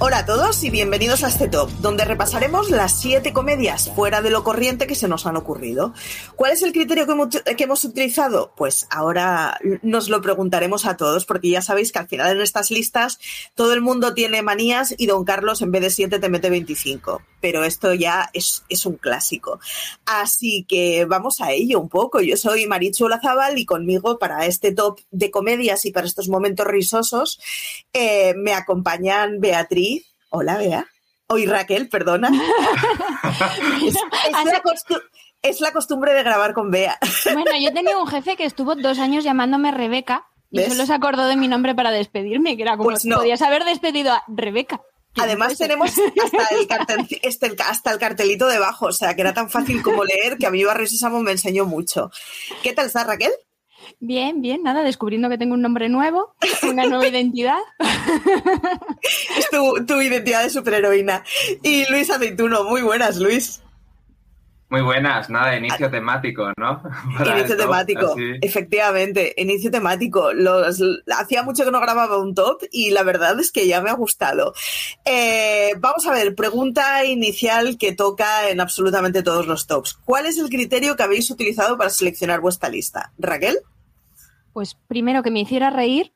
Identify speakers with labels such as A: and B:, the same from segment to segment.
A: Hola a todos y bienvenidos a este top, donde repasaremos las siete comedias fuera de lo corriente que se nos han ocurrido. ¿Cuál es el criterio que hemos, utilizado? Pues ahora nos lo preguntaremos a todos, porque ya sabéis que al final en estas listas todo el mundo tiene manías y don Carlos en vez de siete te mete 25. Pero esto ya es, es un clásico. Así que vamos a ello un poco. Yo soy Marichu Olazábal y conmigo para este top de comedias y para estos momentos risosos eh, me acompañan Beatriz. Hola, Bea. Hoy Raquel, perdona. es, es la costu- es la costumbre de grabar con Bea.
B: Bueno, yo tenía un jefe que estuvo dos años llamándome Rebeca y
A: ¿Ves?
B: solo se acordó de mi nombre para despedirme, que era como,
A: Pues no.
B: podías haber despedido a Rebeca.
A: Además tenemos hasta el, cartel- este, hasta el cartelito debajo, o sea que era tan fácil como leer que a mí Barrio Sésamo me enseñó mucho. ¿Qué tal estás, Raquel?
B: Bien, bien, nada, descubriendo que tengo un nombre nuevo, una nueva identidad.
A: Es tu, tu identidad de superheroína. Y Luis Aceituno, muy buenas, Luis.
C: Muy buenas, nada, inicio temático, ¿no? Para
A: Inicio temático,
C: así.
A: efectivamente, inicio temático. Los, hacía mucho que no grababa un top y la verdad es que ya me ha gustado. Eh, vamos a ver, pregunta inicial que toca en absolutamente todos los tops. ¿Cuál es el criterio que habéis utilizado para seleccionar vuestra lista? Raquel,
B: Pues primero que me hiciera reír,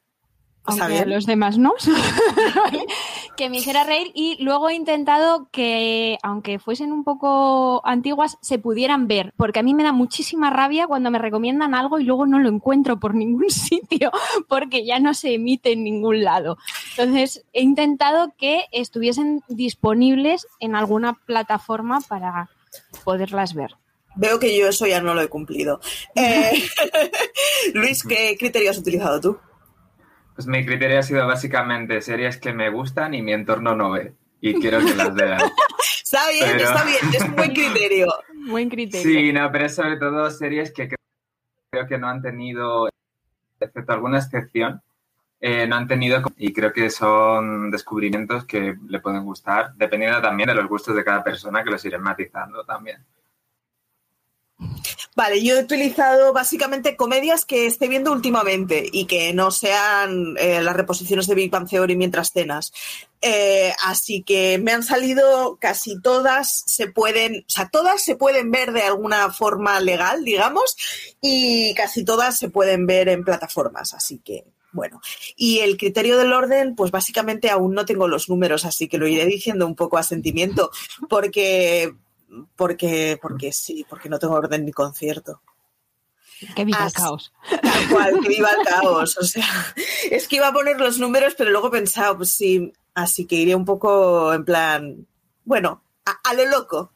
B: aunque los demás no, que me hiciera reír y luego he intentado que, aunque fuesen un poco antiguas, se pudieran ver, porque a mí me da muchísima rabia cuando me recomiendan algo y luego no lo encuentro por ningún sitio, porque ya no se emite en ningún lado. Entonces, he intentado que estuviesen disponibles en alguna plataforma para poderlas ver.
A: veo que yo eso ya no lo he cumplido. Eh, Luis, ¿qué criterio has utilizado tú?
C: Pues mi criterio ha sido básicamente series que me gustan y mi entorno no ve. Y quiero que las vean.
A: Está bien,
C: Pero-
A: está bien, es un buen criterio.
B: Buen criterio.
C: Sí, no, pero es sobre todo series que creo que no han tenido, excepto alguna excepción, eh, no han tenido, y creo que son descubrimientos que le pueden gustar, dependiendo también de los gustos de cada persona, que los iré matizando también.
A: Vale, yo he utilizado básicamente comedias que esté viendo últimamente y que no sean eh, las reposiciones de Big Bang mientras cenas. Eh, así que me han salido casi todas, se pueden, o sea, todas se pueden ver de alguna forma legal, digamos, y casi todas se pueden ver en plataformas. Así que, bueno. Y el criterio del orden, pues básicamente aún no tengo los números, así que lo iré diciendo un poco a sentimiento, porque porque, porque sí, porque no tengo orden ni concierto.
B: Que viva el caos.
A: Tal cual, que viva el caos. O sea, es que iba a poner los números, pero luego he pensado, pues sí, así que iré un poco en plan, bueno, a, a lo loco.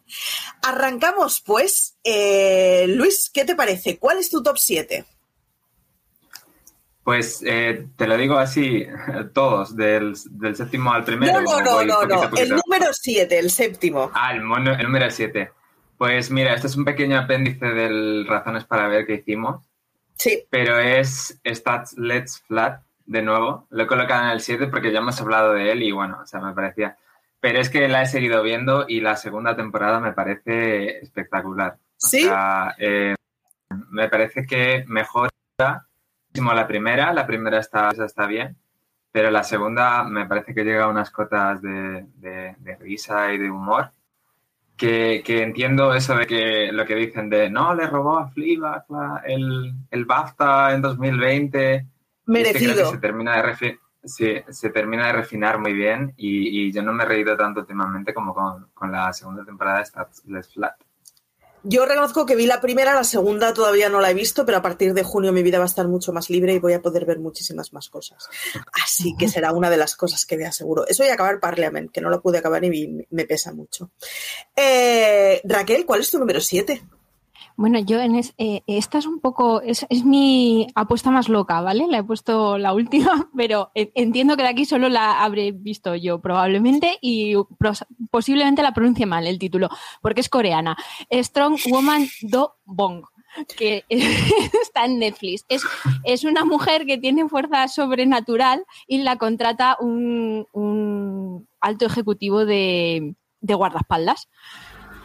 A: Arrancamos, pues. Eh, Luis, ¿qué te parece? ¿Cuál es tu top 7?
C: Pues eh, te lo digo así, todos, del, del séptimo al primero.
A: No, no, no, no. El número 7, el séptimo.
C: Ah, el, mono- el número 7. Pues mira, este es un pequeño apéndice del Razones para ver que hicimos.
A: Sí.
C: Pero es Stats Let's Flat, de nuevo. Lo he colocado en el 7 porque ya hemos hablado de él y bueno, o sea, me parecía. Pero es que la he seguido viendo y la segunda temporada me parece espectacular.
A: ¿Sí?
C: O sea, eh, me parece que mejora muchísimo la primera. La primera está, esa está bien. Pero la segunda me parece que llega a unas cotas de, de- de risa y de humor. Que, que entiendo eso de que lo que dicen de no, le robó a Fleabag el, el BAFTA en 2020. Y es que creo que
A: Merecido.
C: se termina de refi- sí, se termina de refinar muy bien y, y yo no me he reído tanto últimamente como con, con la segunda temporada de Stats Flat.
A: Yo reconozco que vi la primera, la segunda todavía no la he visto, pero a partir de junio mi vida va a estar mucho más libre y voy a poder ver muchísimas más cosas. Así que será una de las cosas que vea seguro. Eso y acabar Parliament, que no lo pude acabar y me- me pesa mucho. Eh, Raquel, ¿cuál es tu número 7?
B: Bueno, yo en es- eh, esta es un poco, es, mi apuesta más loca, ¿vale? La he puesto la última, pero eh, entiendo que de aquí solo la habré visto yo probablemente y posiblemente la pronuncie mal el título, porque es coreana. Strong Woman Do Bong que está en Netflix. Es, es una mujer que tiene fuerza sobrenatural y la contrata un, un alto ejecutivo de, de guardaespaldas.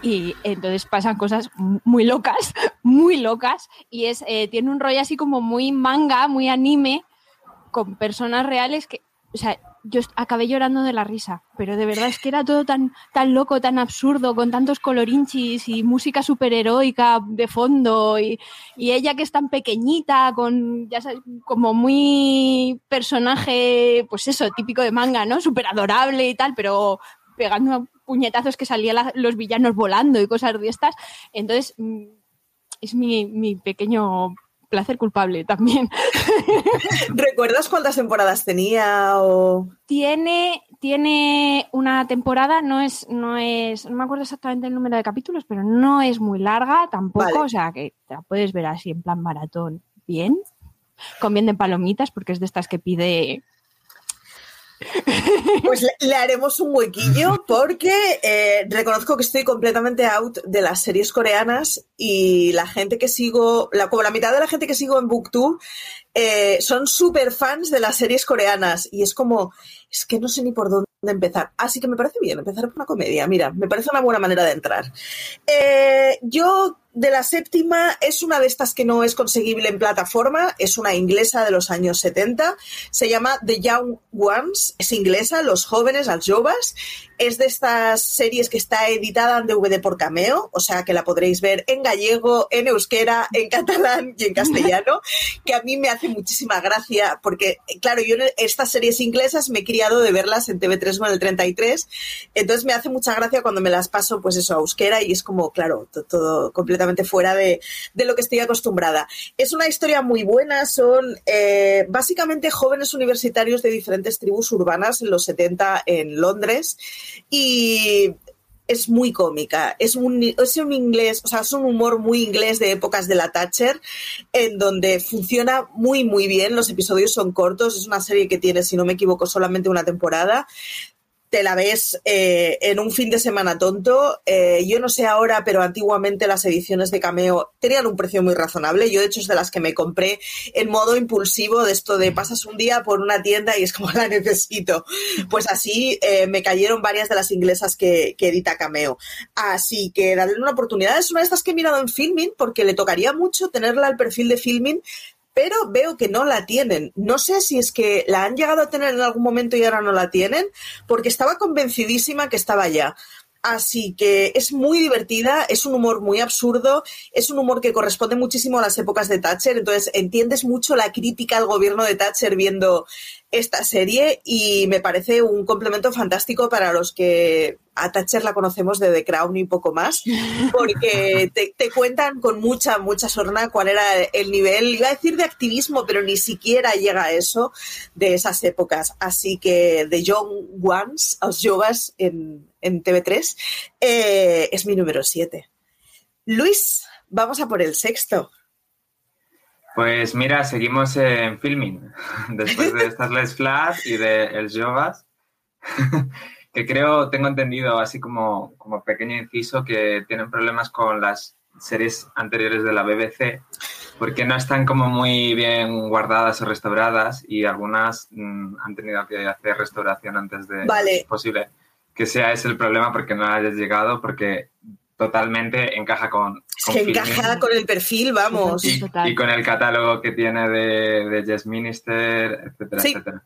B: Y entonces pasan cosas muy locas, muy locas. Y es, eh, tiene un rollo así como muy manga, muy anime, con personas reales que, o sea, yo acabé llorando de la risa, pero de verdad es que era todo tan, tan loco, tan absurdo, con tantos colorinchis y música superheroica de fondo y, y ella que es tan pequeñita, con, ya sabes, como muy personaje, pues eso, típico de manga, ¿no? Súper adorable y tal, pero pegando puñetazos que salían los villanos volando y cosas de estas. Entonces, mm, es mi, mi pequeño placer culpable también.
A: ¿Recuerdas cuántas temporadas tenía? O...
B: Tiene, tiene una temporada, no es, no es, no me acuerdo exactamente el número de capítulos, pero no es muy larga tampoco,
A: Vale.
B: o sea que te la puedes ver así en plan maratón bien, de palomitas, porque es de estas que pide
A: Pues le, le haremos un huequillo porque eh, reconozco que estoy completamente out de las series coreanas y la gente que sigo, la, como la mitad de la gente que sigo en BookTube eh, son súper fans de las series coreanas y es como, es que no sé ni por dónde empezar. Así que me parece bien empezar por una comedia, mira, me parece una buena manera de entrar. Eh, yo de la séptima es una de estas que no es conseguible en plataforma, es una inglesa de los años 70, se llama The Young Ones, es inglesa, los jóvenes, las jovas, es de estas series que está editada en DVD por Cameo, o sea que la podréis ver en gallego, en euskera, en catalán y en castellano, que a mí me hace muchísima gracia porque, claro, yo estas series inglesas me he criado de verlas en TV3 con el 33, entonces me hace mucha gracia cuando me las paso, pues eso, a euskera y es como, claro, to- todo completamente fuera de, de lo que estoy acostumbrada. Es una historia muy buena, son eh, básicamente jóvenes universitarios de diferentes tribus urbanas en los 70 en Londres y es muy cómica, es un, es un inglés, o sea, es un humor muy inglés de épocas de la Thatcher, en donde funciona muy, muy bien, los episodios son cortos, es una serie que tiene, si no me equivoco, solamente una temporada, te la ves eh, en un fin de semana tonto. Eh, yo no sé ahora, pero antiguamente las ediciones de Cameo tenían un precio muy razonable. Yo, de hecho, es de las que me compré en modo impulsivo, de esto de pasas un día por una tienda y es como la necesito. Pues así eh, me cayeron varias de las inglesas que, que edita Cameo. Así que darle una oportunidad. Es una de estas que he mirado en Filming porque le tocaría mucho tenerla al perfil de Filming pero veo que no la tienen. No sé si es que la han llegado a tener en algún momento y ahora no la tienen, porque estaba convencidísima que estaba ya. Así que es muy divertida, es un humor muy absurdo, es un humor que corresponde muchísimo a las épocas de Thatcher, entonces entiendes mucho la crítica al gobierno de Thatcher viendo esta serie y me parece un complemento fantástico para los que a Thatcher la conocemos de The Crown y poco más, porque te, te cuentan con mucha, mucha sorna cuál era el nivel, iba a decir de activismo, pero ni siquiera llega a eso de esas épocas. Así que The Young Ones, los Yogas en, en TV3, eh, es mi número 7. Luis, vamos a por el sexto.
C: Pues mira, seguimos en filming después de estas Les Flash y de El Jovas. que creo, tengo entendido, así como, como pequeño inciso, que tienen problemas con las series anteriores de la BBC porque no están como muy bien guardadas o restauradas y algunas mm, han tenido que hacer restauración antes de
A: Vale.
C: posible que sea ese el problema porque no hayas llegado porque totalmente encaja con,
A: Es
C: con
A: que
C: Filmin
A: encaja con el perfil, vamos.
C: y,
B: Total.
C: y con el catálogo que tiene de, de Yes Minister, etcétera,
A: Sí.
C: etcétera.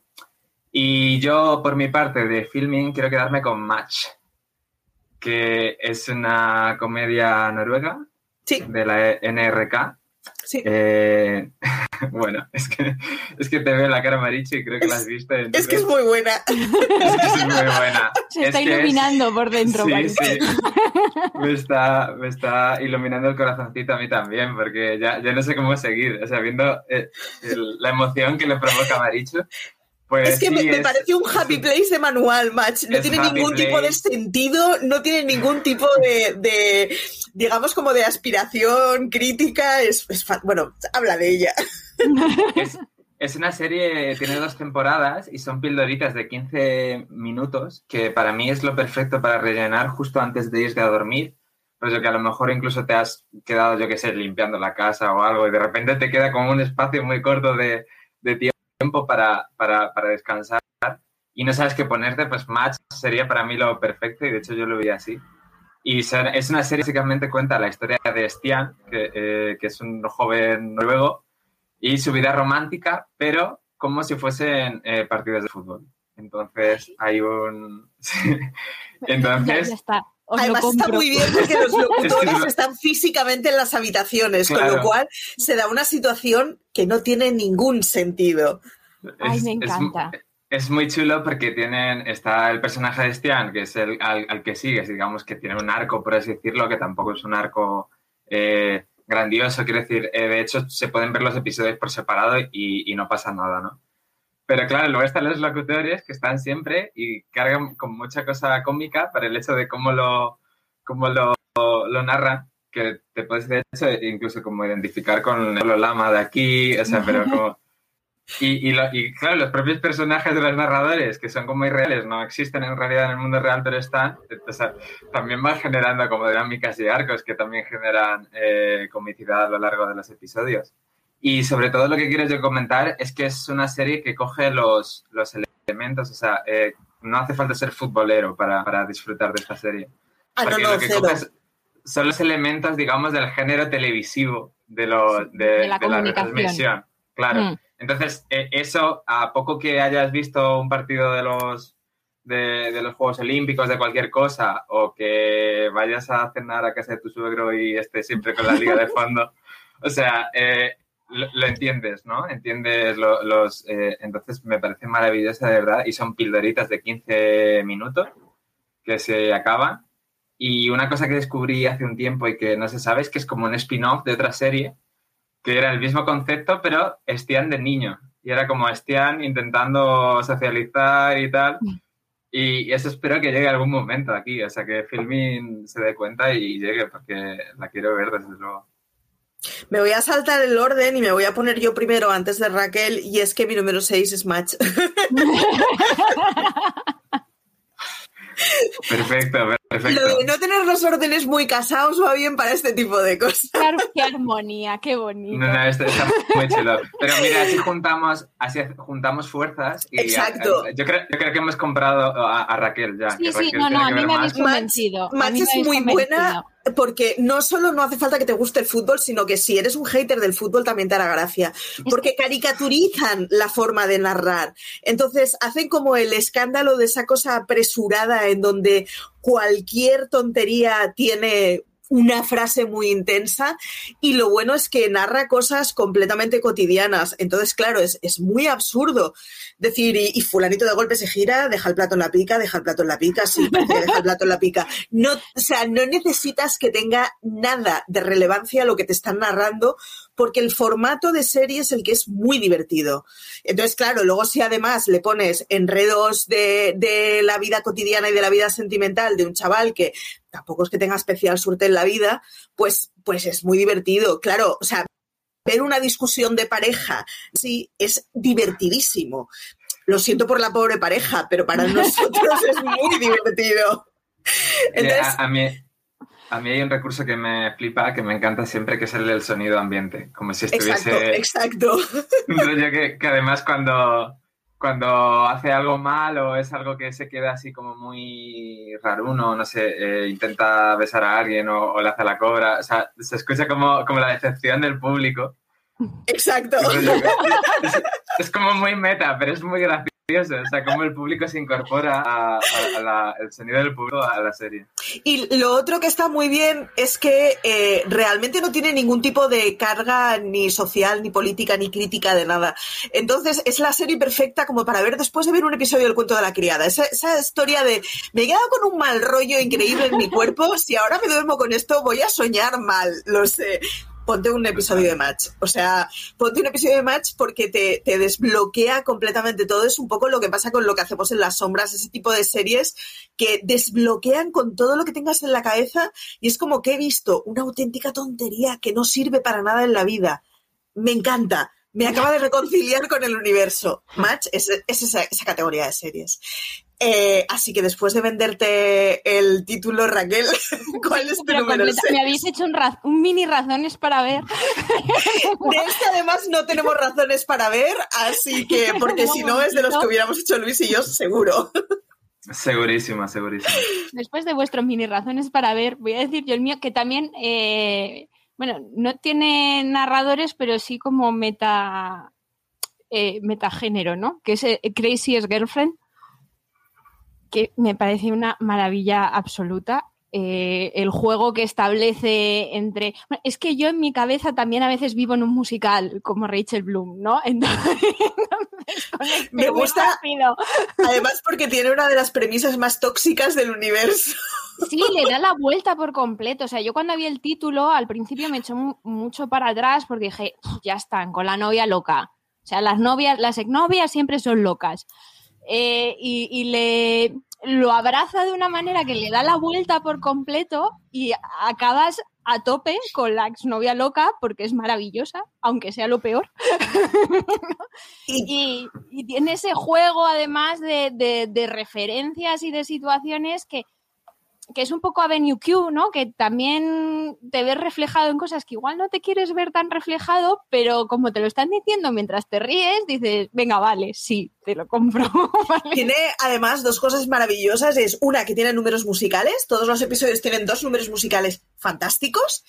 C: Y yo, por mi parte, de filming, quiero quedarme con Match, que es una comedia noruega
A: Sí,
C: de la NRK.
A: Sí.
C: Eh, bueno, es que, es que te veo la cara maricho y creo que la has visto.
A: Es que es muy buena.
C: es que es muy buena.
B: Se
C: Es
B: está
C: es-
B: iluminando por dentro.
C: Sí,
B: Marisa.
C: sí. Me está, me está iluminando el corazoncito a mí también, porque ya, ya no sé cómo seguir. O sea, viendo eh, el- la emoción que le provoca a Maricho, pues
A: Es que me,
C: sí,
A: me
C: es-
A: parece un happy place de manual, match. No tiene ningún tipo de sentido, no tiene ningún tipo de, de, digamos, como de aspiración crítica. Es, es bueno, habla de ella.
C: es, es una serie, tiene dos temporadas y son pildoritas de 15 minutos, que para mí es lo perfecto para rellenar justo antes de irte a dormir. Pues que a lo mejor incluso te has quedado, yo qué sé, limpiando la casa o algo y de repente te queda como un espacio muy corto de, de tiempo para, para, para descansar y no sabes qué ponerte, pues Match sería para mí lo perfecto y de hecho yo lo vi así. Y es una serie que básicamente cuenta la historia de Stian, que, eh, que es un joven noruego, y su vida romántica, pero como si fuesen eh, partidos de fútbol. Entonces hay un... Entonces,
B: ya está. Os
A: Además está muy bien porque los locutores están físicamente en las habitaciones, con lo cual se da una situación que no tiene ningún sentido.
B: Ay,
C: es-
B: me encanta.
C: Es, muy chulo porque tienen, está el personaje de Stian, que es el al, al que sigues, digamos que tiene un arco, por así decirlo, que tampoco es un arco eh, grandioso, quiero decir, eh, de hecho se pueden ver los episodios por separado y, y no pasa nada, ¿no? Pero claro, luego están los locutores que están siempre y cargan con mucha cosa cómica para el hecho de cómo lo, cómo lo, lo narran, que te puedes de hecho incluso como identificar con el lama de aquí, o sea, pero como... Y, y, lo- y, claro, los propios personajes de los narradores, que son como irreales, no existen en realidad en el mundo real, pero están, o sea, también van generando como dinámicas y arcos que también generan eh, comicidad a lo largo de los episodios. Y sobre todo lo que quiero yo comentar es que es una serie que coge los, los elementos, o sea, eh, no hace falta ser futbolero para, para disfrutar de esta serie.
A: Ah, no,
C: Porque
A: no,
C: lo que coges son los elementos, digamos, del género televisivo de, lo, de,
B: de la
C: de
B: comunicación.
C: retransmisión. Claro.
B: Mm.
C: Entonces, eh, eso, a poco que hayas visto un partido de los, de, de los Juegos Olímpicos, de cualquier cosa, o que vayas a cenar a casa de tu suegro y estés siempre con la liga de fondo, o sea, eh, lo, lo entiendes, ¿no? Entiendes lo- los... eh, entonces, me parece maravillosa, de verdad, y son pildoritas de 15 minutos que se acaban. Y una cosa que descubrí hace un tiempo y que no se sabe es que es como un spin-off de otra serie que era el mismo concepto, pero Stian de niño. Y era como Stian intentando socializar y tal. Y eso espero que llegue algún momento aquí. O sea, que Filmin se dé cuenta y llegue, porque la quiero ver desde luego.
A: Me voy a saltar el orden y me voy a poner yo primero antes de Raquel, y es que mi número 6 es Match.
C: Perfecto, perfecto.
A: Lo de no tener los órdenes muy casados va bien para este tipo de cosas.
B: Qué, ar- qué armonía, qué bonito.
C: No, no, esto está muy chulo. Pero mira, así juntamos, así juntamos fuerzas. Y
A: Exacto.
C: yo, creo, yo creo que hemos comprado a, a Raquel ya.
B: Sí, sí,
C: Raquel
B: no, no, a mí me habéis convencido. a
A: Match
B: mí me
A: es muy
B: convencido.
A: buena porque no solo no hace falta que te guste el fútbol, sino que si eres un hater del fútbol también te hará gracia. Porque caricaturizan la forma de narrar. Entonces hacen como el escándalo de esa cosa apresurada en donde cualquier tontería tiene una frase muy intensa y lo bueno es que narra cosas completamente cotidianas. Entonces, claro, es, es muy absurdo decir, y, y fulanito de golpe se gira, deja el plato en la pica, deja el plato en la pica, sí, deja el plato en la pica. No, o sea, no necesitas que tenga nada de relevancia lo que te están narrando, porque el formato de serie es el que es muy divertido. Entonces, claro, luego si además le pones enredos de, de la vida cotidiana y de la vida sentimental de un chaval que tampoco es que tenga especial suerte en la vida, pues, pues es muy divertido. Claro, o sea, ver una discusión de pareja, sí, es divertidísimo. Lo siento por la pobre pareja, pero para nosotros es muy divertido.
C: Entonces, a, mí, a mí hay un recurso que me flipa, que me encanta siempre, que es el del sonido ambiente. Como si estuviese.
A: Exacto, exacto.
C: Un rollo que, que además cuando cuando hace algo mal o es algo que se queda así como muy raruno, no sé, eh, intenta besar a alguien o, le hace la cobra, o sea, se escucha como, como la decepción del público.
A: Exacto.
C: es, como muy meta, pero es muy gracioso o sea, cómo el público se incorpora al sonido del público a la serie.
A: Y lo otro que está muy bien es que eh, realmente no tiene ningún tipo de carga ni social, ni política, ni crítica de nada. Entonces es la serie perfecta como para ver después de ver un episodio del cuento de la criada. Esa, esa historia de me he quedado con un mal rollo increíble en mi cuerpo, si ahora me duermo con esto voy a soñar mal, lo sé ponte un episodio de match. O sea, ponte un episodio de match porque te, te, desbloquea completamente todo. Es un poco lo que pasa con lo que hacemos en las sombras, ese tipo de series que desbloquean con todo lo que tengas en la cabeza y es como que he visto una auténtica tontería que no sirve para nada en la vida. Me encanta. Me acaba de reconciliar con el universo. Match es, esa, esa categoría de series. Eh, así que después de venderte el título, Raquel, ¿cuál es tu número
B: Me habéis hecho un, mini razones para ver.
A: De este además no tenemos razones para ver, así que, porque si no es de los que hubiéramos hecho Luis y yo, seguro.
C: Segurísima, segurísima.
B: Después de vuestros mini razones para ver, voy a decir yo el mío, que también, eh, bueno, no tiene narradores, pero sí como meta, eh, metagénero, ¿no? Que es Crazy's Girlfriend que me parece una maravilla absoluta. Eh, el juego que establece entre. es que yo en mi cabeza también a veces vivo en un musical como Rachel Bloom, ¿no?
A: Entonces, me gusta. Además, porque tiene una de las premisas más tóxicas del universo.
B: Sí, le da la vuelta por completo. O sea, yo cuando vi el título, al principio me echó mucho para atrás porque dije, ya están, con la novia loca. O sea, las novias, las exnovias siempre son locas. Eh, y, le lo abraza de una manera que le da la vuelta por completo y acabas a tope con la exnovia loca porque es maravillosa, aunque sea lo peor. y, tiene ese juego además de referencias y de situaciones que, que es un poco Avenue Q, ¿no? Que también te ves reflejado en cosas que igual no te quieres ver tan reflejado, pero como te lo están diciendo mientras te ríes, dices, venga, vale, sí, te lo compro.
A: Tiene además dos cosas maravillosas. Es una que tiene números musicales, todos los episodios tienen dos números musicales fantásticos.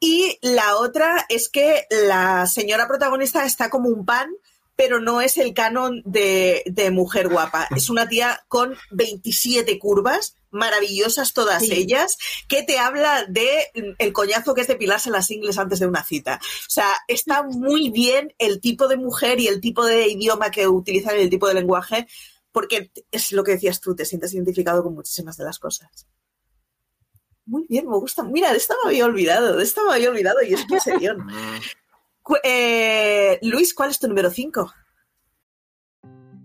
A: Y la otra es que la señora protagonista está como un pan pero no es el canon de, mujer guapa. Es una tía con 27 curvas, maravillosas todas ellas, que te habla de el coñazo que es depilarse las ingles antes de una cita. O sea, está muy bien el tipo de mujer y el tipo de idioma que utilizan y el tipo de lenguaje, porque es lo que decías tú, te sientes identificado con muchísimas de las cosas. Muy bien, me gusta. Mira, de esta me había olvidado, de esta me había olvidado y es que serión. Eh, Luis, ¿cuál es tu número 5?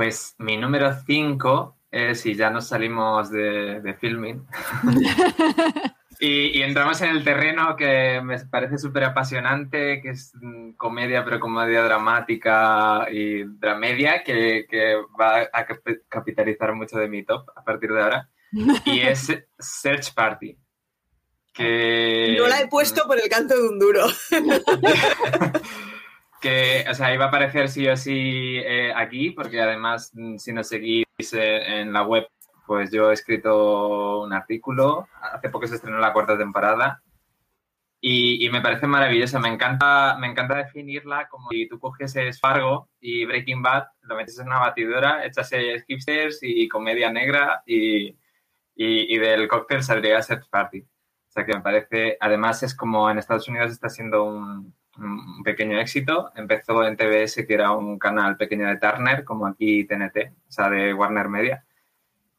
C: Pues mi número 5 es, y ya nos salimos de, filming, y, entramos en el terreno que me parece súper apasionante, que es mm, comedia, pero comedia dramática y dramedia, que, que va a capitalizar mucho de mi top a partir de ahora, y es Search Party. Que...
A: No la he puesto por el canto de un duro.
C: que, o sea, iba a aparecer sí o sí eh, aquí, porque además, mm, si nos seguís eh, en la web, pues yo he escrito un artículo, hace poco se estrenó la cuarta temporada, Y, y, me parece maravillosa. Me encanta, me encanta definirla como si tú coges Fargo y Breaking Bad, lo metes en una batidora, echas hipsters y comedia negra y, y, y, del cóctel saldría Sex Party. O sea que me parece, además es como en Estados Unidos está siendo un, un pequeño éxito. Empezó en TBS, que era un canal pequeño de Turner, como aquí TNT, o sea, de Warner Media.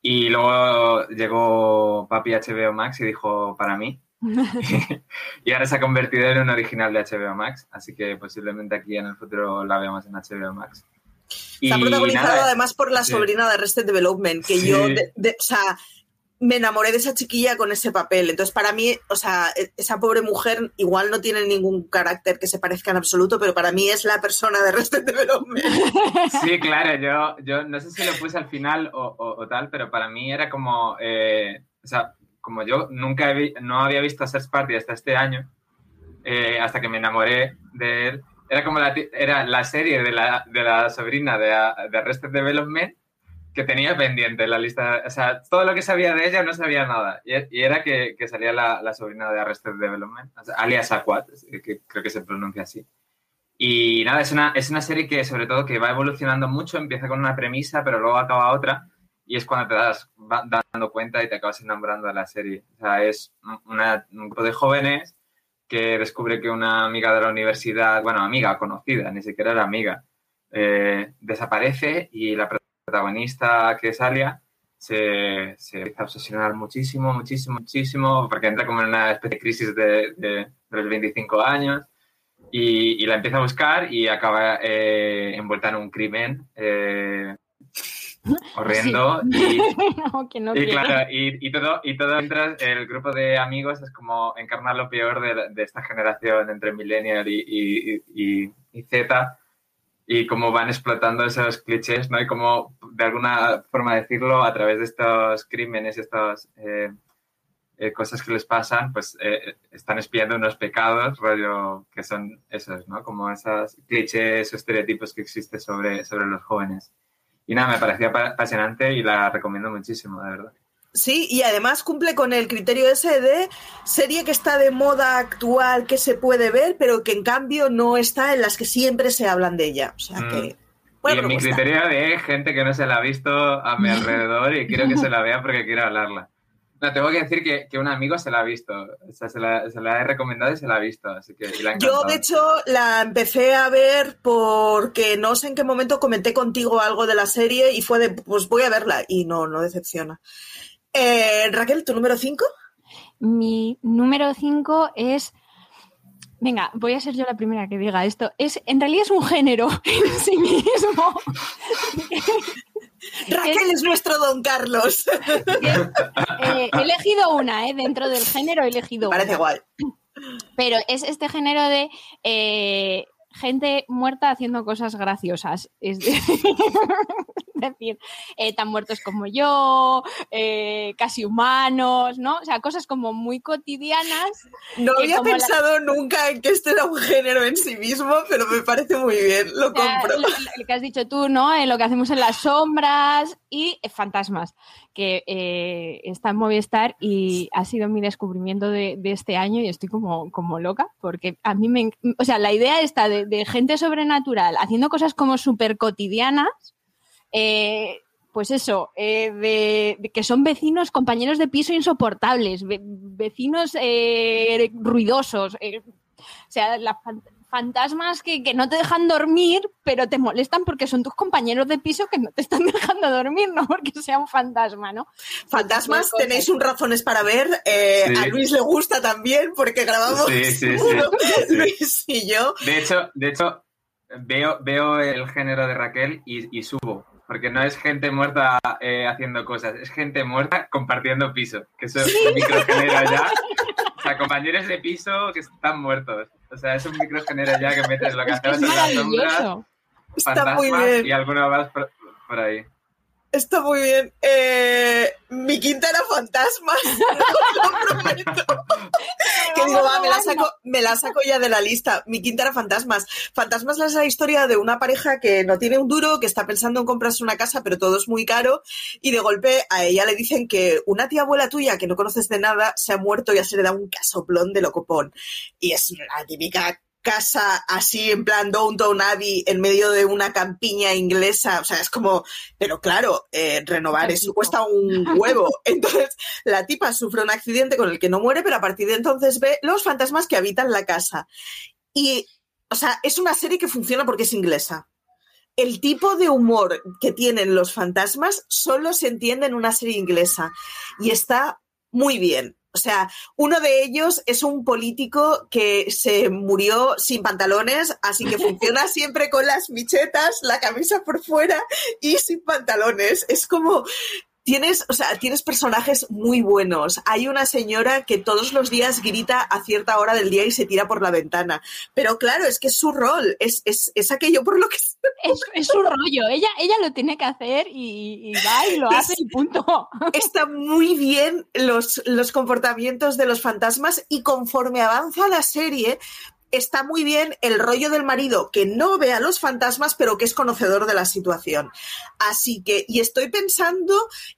C: Y luego llegó Papi HBO Max y dijo, para mí. y ahora se ha convertido en un original de HBO Max, así que posiblemente aquí en el futuro la veamos en HBO Max.
A: Está protagonizado nada, además por la sobrina sí. de Arrested Development, que sí. yo, de, de, o sea, me enamoré de esa chiquilla con ese papel. Entonces, para mí, o sea, esa pobre mujer igual no tiene ningún carácter que se parezca en absoluto, pero para mí es la persona de Arrested Development.
C: Sí, claro, yo, yo no sé si lo puse al final o, o, o tal, pero para mí era como, eh, o sea, como yo nunca he, no había visto Search Party hasta este año, eh, hasta que me enamoré de él, era como la, era la serie de la, de la sobrina de, de Arrested Development que tenía pendiente la lista, o sea, todo lo que sabía de ella no sabía nada, y, y era que, que salía la, la, sobrina de Arrested Development, alias Aquat, que creo que se pronuncia así. Y nada, es una, es una serie que sobre todo que va evolucionando mucho, empieza con una premisa, pero luego acaba otra, y es cuando te das dando cuenta y te acabas enamorando de la serie. O sea, es una, un grupo de jóvenes que descubre que una amiga de la universidad, bueno, amiga conocida, ni siquiera era amiga, eh, desaparece y la protagonista que es Alia se, se empieza a obsesionar muchísimo, muchísimo, muchísimo, porque entra como en una especie de crisis de, de, de los 25 años y, y, la empieza a buscar y acaba eh, envuelta en un crimen eh, horrendo sí. y, no, no y, claro, y, y, todo y todo mientras el grupo de amigos es como encarnar lo peor de, de esta generación entre millennial y, y Z y cómo van explotando esos clichés, ¿no? Y cómo, de alguna forma decirlo, a través de estos crímenes, estas eh, eh, cosas que les pasan, pues eh, están espiando unos pecados, rollo, que son esos, ¿no? Como esos clichés o estereotipos que existen sobre, sobre los jóvenes. Y nada, me parecía apasionante y la recomiendo muchísimo, de verdad.
A: Sí, y además cumple con el criterio ese de serie que está de moda actual, que se puede ver, pero que en cambio no está en las que siempre se hablan de ella. O sea que.
C: Bueno, y en mi criterio de gente que no se la ha visto a mi alrededor y quiero que se la vea porque quiero hablarla. No, tengo que decir que, que un amigo se la ha visto. O sea, se la, se la, he recomendado y se la ha visto. Así que, la
A: Yo, de hecho, la empecé a ver porque no sé en qué momento comenté contigo algo de la serie y fue de, pues voy a verla. Y no, no decepciona. Eh, Raquel, ¿tu número 5?
B: Mi número 5 es. Venga, voy a ser yo la primera que diga esto. Es, en realidad es un género en sí mismo.
A: Raquel es, es, nuestro Don Carlos.
B: eh, he elegido una, eh, dentro del género he elegido
A: Parece
B: una.
A: igual.
B: Pero es este género de eh, gente muerta haciendo cosas graciosas. Es decir, eh, tan muertos como yo, eh, casi humanos, ¿no? O sea, cosas como muy cotidianas.
A: No había pensado la... nunca en que este era un género en sí mismo, pero me parece muy bien, lo
B: o sea,
A: compro.
B: Lo, lo, que has dicho tú, ¿no? En lo que hacemos en las sombras y fantasmas, que eh, está en Movistar y ha sido mi descubrimiento de, de, este año y estoy como, como loca, porque a mí me... O sea, la idea está de, de gente sobrenatural haciendo cosas como súper cotidianas, eh, pues eso, eh, de, de, que son vecinos, compañeros de piso insoportables, ve, vecinos eh, ruidosos, eh, o sea, las fantasmas que, que, no te dejan dormir, pero te molestan porque son tus compañeros de piso que no te están dejando dormir, no porque sea un fantasma, ¿no?
A: Fantasmas, tenéis un razones para ver. Eh, sí. A Luis le gusta también porque grabamos
C: sí, sí,
A: Luis y yo.
C: De hecho, de hecho veo, veo el género de Raquel y, y subo porque no es gente muerta eh, haciendo cosas, es gente muerta compartiendo piso, que eso es un microgénero ya. O sea, compañeros de piso que están muertos. O sea, es un microgénero ya que metes lo que hacemos en las sombras,
A: bien.
C: y alguno más por, por ahí.
A: Está muy bien. Eh, mi quinta era fantasmas, lo prometo. que digo, va, me la, saco, me la saco ya de la lista. Mi quinta era Fantasmas. Fantasmas es la historia de una pareja que no tiene un duro, que está pensando en comprarse una casa, pero todo es muy caro, y de golpe a ella le dicen que una tía abuela tuya que no conoces de nada se ha muerto y ya se le da un casoplón de locopón. Y es la típica casa así en plan Downton Abbey en medio de una campiña inglesa, o sea, es como, pero claro, eh, renovar eso cuesta un huevo. Entonces, la tipa sufre un accidente con el que no muere, pero a partir de entonces ve los fantasmas que habitan la casa. Y, o sea, es una serie que funciona porque es inglesa. El tipo de humor que tienen los fantasmas solo se entiende en una serie inglesa y está muy bien. O sea, uno de ellos es un político que se murió sin pantalones, así que funciona siempre con las michetas, la camisa por fuera y sin pantalones. Es como Tienes, o sea, tienes personajes muy buenos. Hay una señora que todos los días grita a cierta hora del día y se tira por la ventana. Pero claro, es que es su rol, es, es, es aquello por lo que...
B: Es, es, su rollo, ella, ella lo tiene que hacer y, y va y lo hace y punto.
A: Está muy bien los, los comportamientos de los fantasmas y conforme avanza la serie, está muy bien el rollo del marido que no ve a los fantasmas, pero que es conocedor de la situación. Así que, y estoy pensando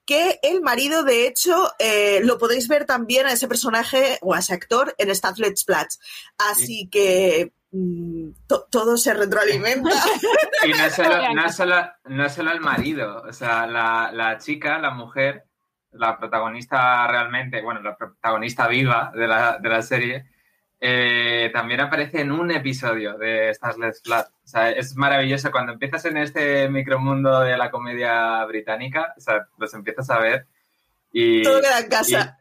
A: que el marido, de hecho, eh, lo podéis ver también a ese personaje o a ese actor en Stafflet's Platz. Así que mm, todo se retroalimenta.
C: y no es, solo, no, el marido, o sea, la, la chica, la mujer, la protagonista realmente, bueno, la protagonista viva de la, de la serie, eh, también aparece en un episodio de Stars Let's Flat. O sea, es maravilloso cuando empiezas en este micromundo de la comedia británica, o sea, los empiezas a ver y...
A: Todo queda en casa.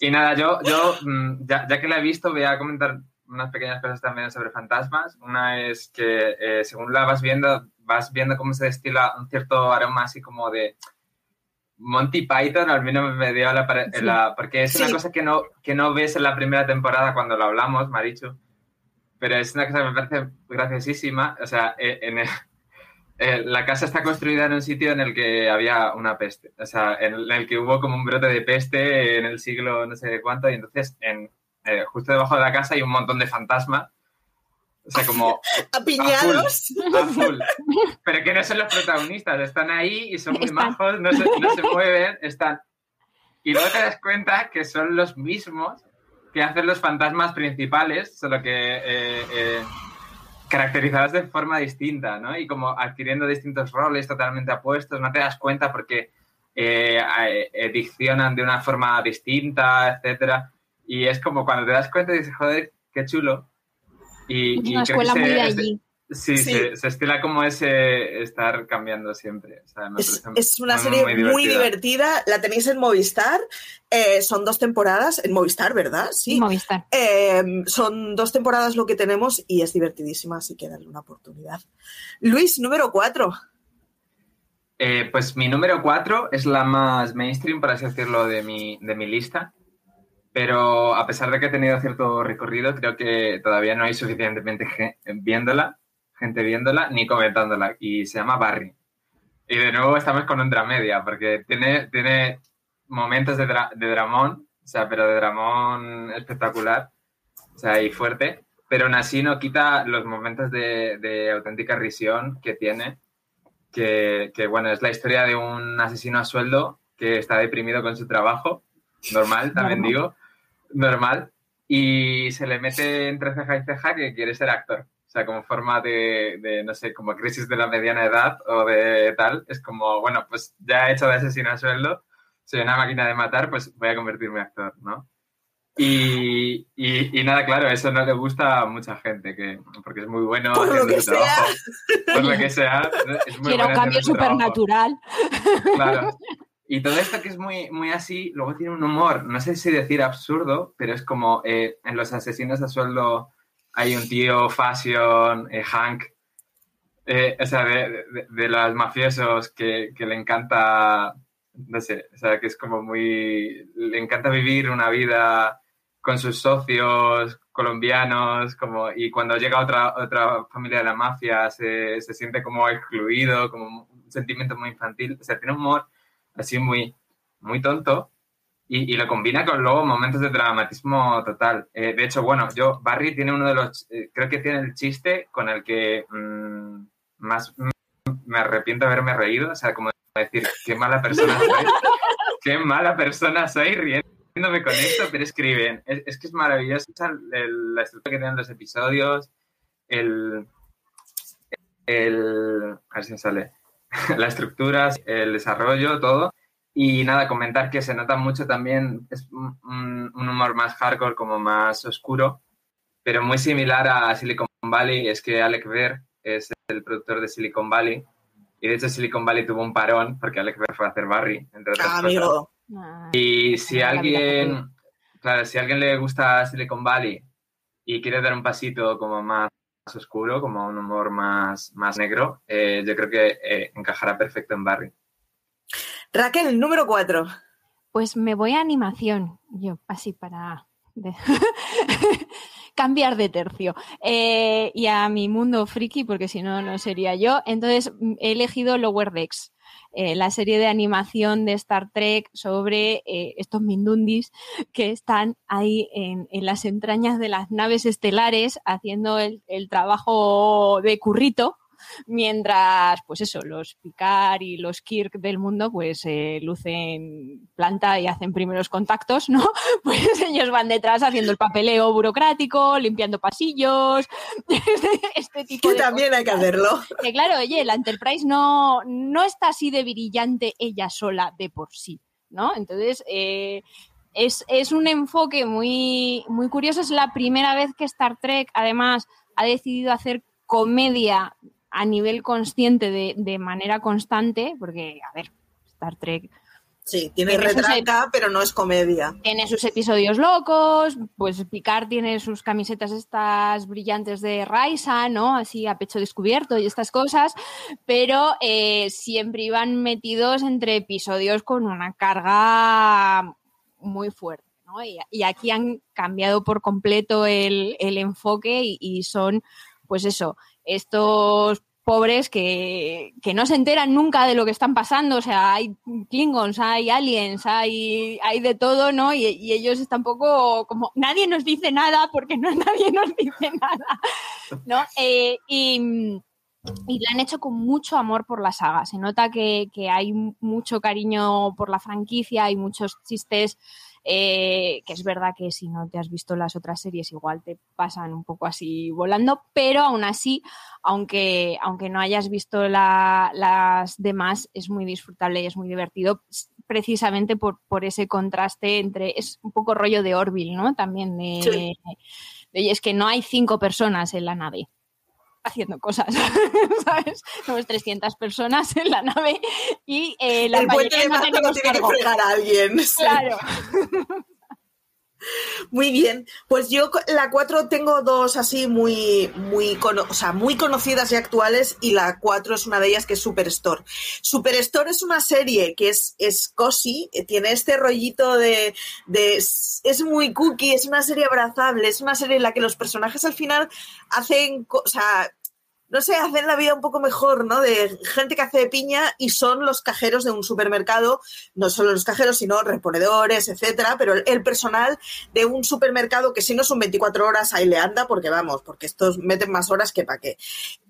C: Y, nada, yo, yo mm, ya, que la he visto, voy a comentar unas pequeñas cosas también sobre fantasmas. Una es que eh, según la vas viendo, vas viendo cómo se destila un cierto aroma así como de Monty Python al menos me dio la, porque es una cosa que no, que no ves en la primera temporada cuando lo hablamos, Marichu, pero es una cosa que me parece graciosísima, o sea, en eh, la casa está construida en un sitio en el que había una peste, o sea, en el que hubo como un brote de peste en el siglo no sé cuánto, y entonces en, eh, justo debajo de la casa hay un montón de fantasmas o sea, como.
A: Apiñados.
C: A full, Pero que no son los protagonistas, están ahí y son muy majos, no se, no se mueven, están. Y luego te das cuenta que son los mismos que hacen los fantasmas principales, solo que eh, eh, caracterizados de forma distinta, ¿no? Y como adquiriendo distintos roles totalmente apuestos, no te das cuenta porque eh, diccionan de una forma distinta, etcétera. Y es como cuando te das cuenta y dices, joder, qué chulo, y,
B: una escuela muy de allí.
C: Sí, Se, estila como ese estar cambiando siempre.
A: es, una serie muy, divertida. La tenéis en Movistar. Eh, son dos temporadas. En Movistar, ¿verdad? Sí.
B: Movistar.
A: Eh, son dos temporadas lo que tenemos y es divertidísima, así que darle una oportunidad. Luis, número cuatro.
C: Eh, pues mi número cuatro es la más mainstream, por así decirlo, de mi, de mi lista pero a pesar de que he tenido cierto recorrido, creo que todavía no hay suficientemente gente viéndola, gente viéndola ni comentándola. Y se llama Barry. Y de nuevo estamos con un dramedia, porque tiene, tiene momentos de, de dramón, o sea, pero de dramón espectacular, o sea, y fuerte, pero aún así no quita los momentos de, de auténtica risión que tiene, que, que, bueno, es la historia de un asesino a sueldo que está deprimido con su trabajo, normal, también digo, normal y se le mete entre ceja y ceja que quiere ser actor. O sea, como forma de, no sé, como crisis de la mediana edad o de tal. Es como, bueno, pues ya he hecho de asesino a sueldo, soy una máquina de matar, pues voy a convertirme en actor, ¿no? Y, y, nada, claro, eso no le gusta a mucha gente, que, porque es muy bueno
A: por lo que sea. trabajo.
C: Por lo que sea. Es muy
B: Quiero un cambio supernatural.
C: Claro. Y todo esto que es muy, muy así, luego tiene un humor, no sé si decir absurdo, pero es como eh, en Los Asesinos a Sueldo hay un tío fashion, eh, Hank, eh, o sea, de, de, los mafiosos que, que, le encanta, no sé, o sea, que es como muy, le encanta vivir una vida con sus socios colombianos, como, y cuando llega otra, otra familia de la mafia se, se siente como excluido, como un sentimiento muy infantil, o sea, tiene humor así muy, muy tonto, y, lo combina con luego momentos de dramatismo total. Eh, de hecho, bueno, yo, Barry tiene uno de los, eh, creo que tiene el chiste con el que mm, más me arrepiento de haberme reído, o sea, como decir, qué mala persona soy, qué mala persona soy riéndome con esto, pero escriben, es, que es maravilloso la estructura que tienen los episodios, el, el, a ver si me sale, la estructura, el desarrollo, todo. Y nada, comentar que se nota mucho también, es un, un, humor más hardcore, como más oscuro, pero muy similar a Silicon Valley. Es que Alec Ver es el productor de Silicon Valley. Y de hecho Silicon Valley tuvo un parón porque Alec Ver fue a hacer Barry, entre otras
A: ah,
C: cosas. Y si alguien, claro, si a alguien le gusta Silicon Valley y quiere dar un pasito como más oscuro, como un humor más, más negro, eh, yo creo que eh, encajará perfecto en Barry.
A: Raquel, número 4.
B: Pues me voy a animación, yo, así para cambiar de tercio. Eh, y a mi mundo friki, porque si no, no sería yo. Entonces he elegido Lower Decks. Eh, la serie de animación de Star Trek sobre eh, estos mindundis que están ahí en, las entrañas de las naves estelares haciendo el, el trabajo de currito mientras, pues eso, los Picard y los Kirk del mundo, pues eh, lucen planta y hacen primeros contactos, ¿no? Pues ellos van detrás haciendo el papeleo burocrático, limpiando pasillos, este, este tipo
A: que también hay que hacerlo.
B: Que claro, oye, la Enterprise no, no está así de brillante ella sola de por sí, ¿no? Entonces, eh, es, es, un enfoque muy, muy curioso. Es la primera vez que Star Trek, además, ha decidido hacer comedia a nivel consciente de, de manera constante, porque, a ver, Star Trek
A: Sí, tiene, retranca, pero no es comedia.
B: Tiene sus episodios locos, pues Picard tiene sus camisetas estas brillantes de Raisa, ¿no? Así a pecho descubierto y estas cosas, pero eh, siempre iban metidos entre episodios con una carga muy fuerte. ¿no? Y, aquí han cambiado por completo el, el enfoque y, y son, pues eso, estos pobres que, no se enteran nunca de lo que están pasando. O sea, hay Klingons, hay aliens, hay, hay de todo, ¿no? Y, ellos están poco como, nadie nos dice nada porque no nadie nos dice nada, ¿no? Eh, y, y la han hecho con mucho amor por la saga. Se nota que, que hay mucho cariño por la franquicia y muchos chistes eh, que es verdad que si no te has visto las otras series igual te pasan un poco así volando, pero aún así, aunque, aunque no hayas visto las demás, es muy disfrutable y es muy divertido precisamente por, por ese contraste entre, es un poco rollo de Orville, ¿no? También de, de, es que no hay cinco personas en la nave haciendo cosas, ¿sabes? Somos 300 personas en la nave y eh, la
A: El puente de no tiene que fregar a alguien.
B: Claro.
A: Muy bien, pues yo la 4 tengo dos así muy, muy, o sea, muy conocidas y actuales y la 4 es una de ellas que es Superstore. Superstore es una serie que es, es cozy, eh, tiene este rollito de, de, es muy cookie, es una serie abrazable, es una serie en la que los personajes al final hacen, o sea, no sé, hacen la vida un poco mejor, ¿no? De gente que hace piña y son los cajeros de un supermercado, no solo los cajeros, sino reponedores, etcétera, pero el personal de un supermercado que si no son 24 horas ahí le anda, porque vamos, porque estos meten más horas que para qué.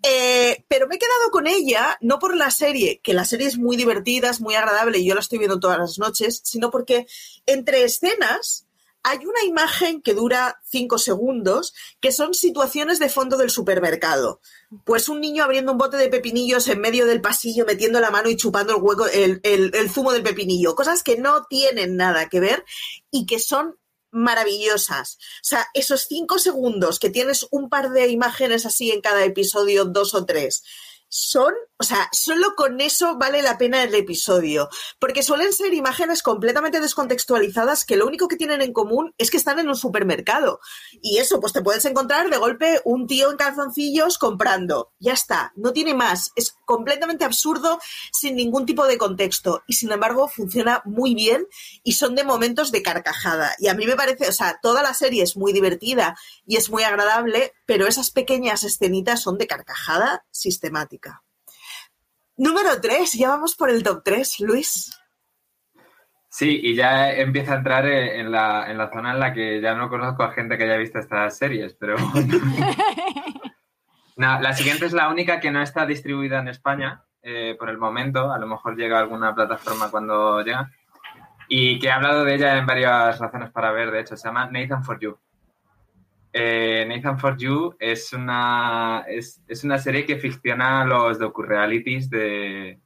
A: Eh, pero me he quedado con ella, no por la serie, que la serie es muy divertida, es muy agradable y yo la estoy viendo todas las noches, sino porque entre escenas hay una imagen que dura cinco segundos, que son situaciones de fondo del supermercado. Pues un niño abriendo un bote de pepinillos en medio del pasillo, metiendo la mano y chupando el hueco, el, zumo del pepinillo. Cosas que no tienen nada que ver y que son maravillosas. O sea, esos cinco segundos que tienes un par de imágenes así en cada episodio, dos o tres, son, o sea, solo con eso vale la pena el episodio, porque suelen ser imágenes completamente descontextualizadas que lo único que tienen en común es que están en un supermercado. Y eso, pues te puedes encontrar de golpe un tío en calzoncillos comprando. Ya está, no tiene más. Es completamente absurdo sin ningún tipo de contexto. Y sin embargo, funciona muy bien y son de momentos de carcajada. Y a mí me parece, o sea, toda la serie es muy divertida y es muy agradable, pero esas pequeñas escenitas son de carcajada sistemática. Número 3, ya vamos por el top 3, Luis.
C: Sí, y ya empieza a entrar en la, en la zona en la que ya no conozco a gente que haya visto estas series, pero no, la siguiente es la única que no está distribuida en España eh, por el momento. A lo mejor llega a alguna plataforma cuando llega. Y que he hablado de ella en varias razones para ver, de hecho, se llama Nathan for You. Eh, Nathan for You es una, es, es una serie que ficciona los docu-realities de,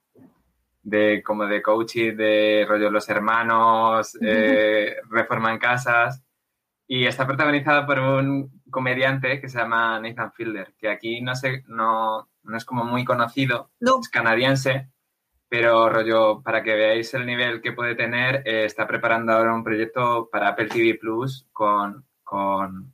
C: de como de coaching, de rollo los hermanos, eh, reforman casas. Y está protagonizada por un comediante que se llama Nathan Fielder, que aquí no sé, no, no es como muy conocido, es canadiense, pero rollo, para que veáis el nivel que puede tener, eh, está preparando ahora un proyecto para Apple TV Plus con, con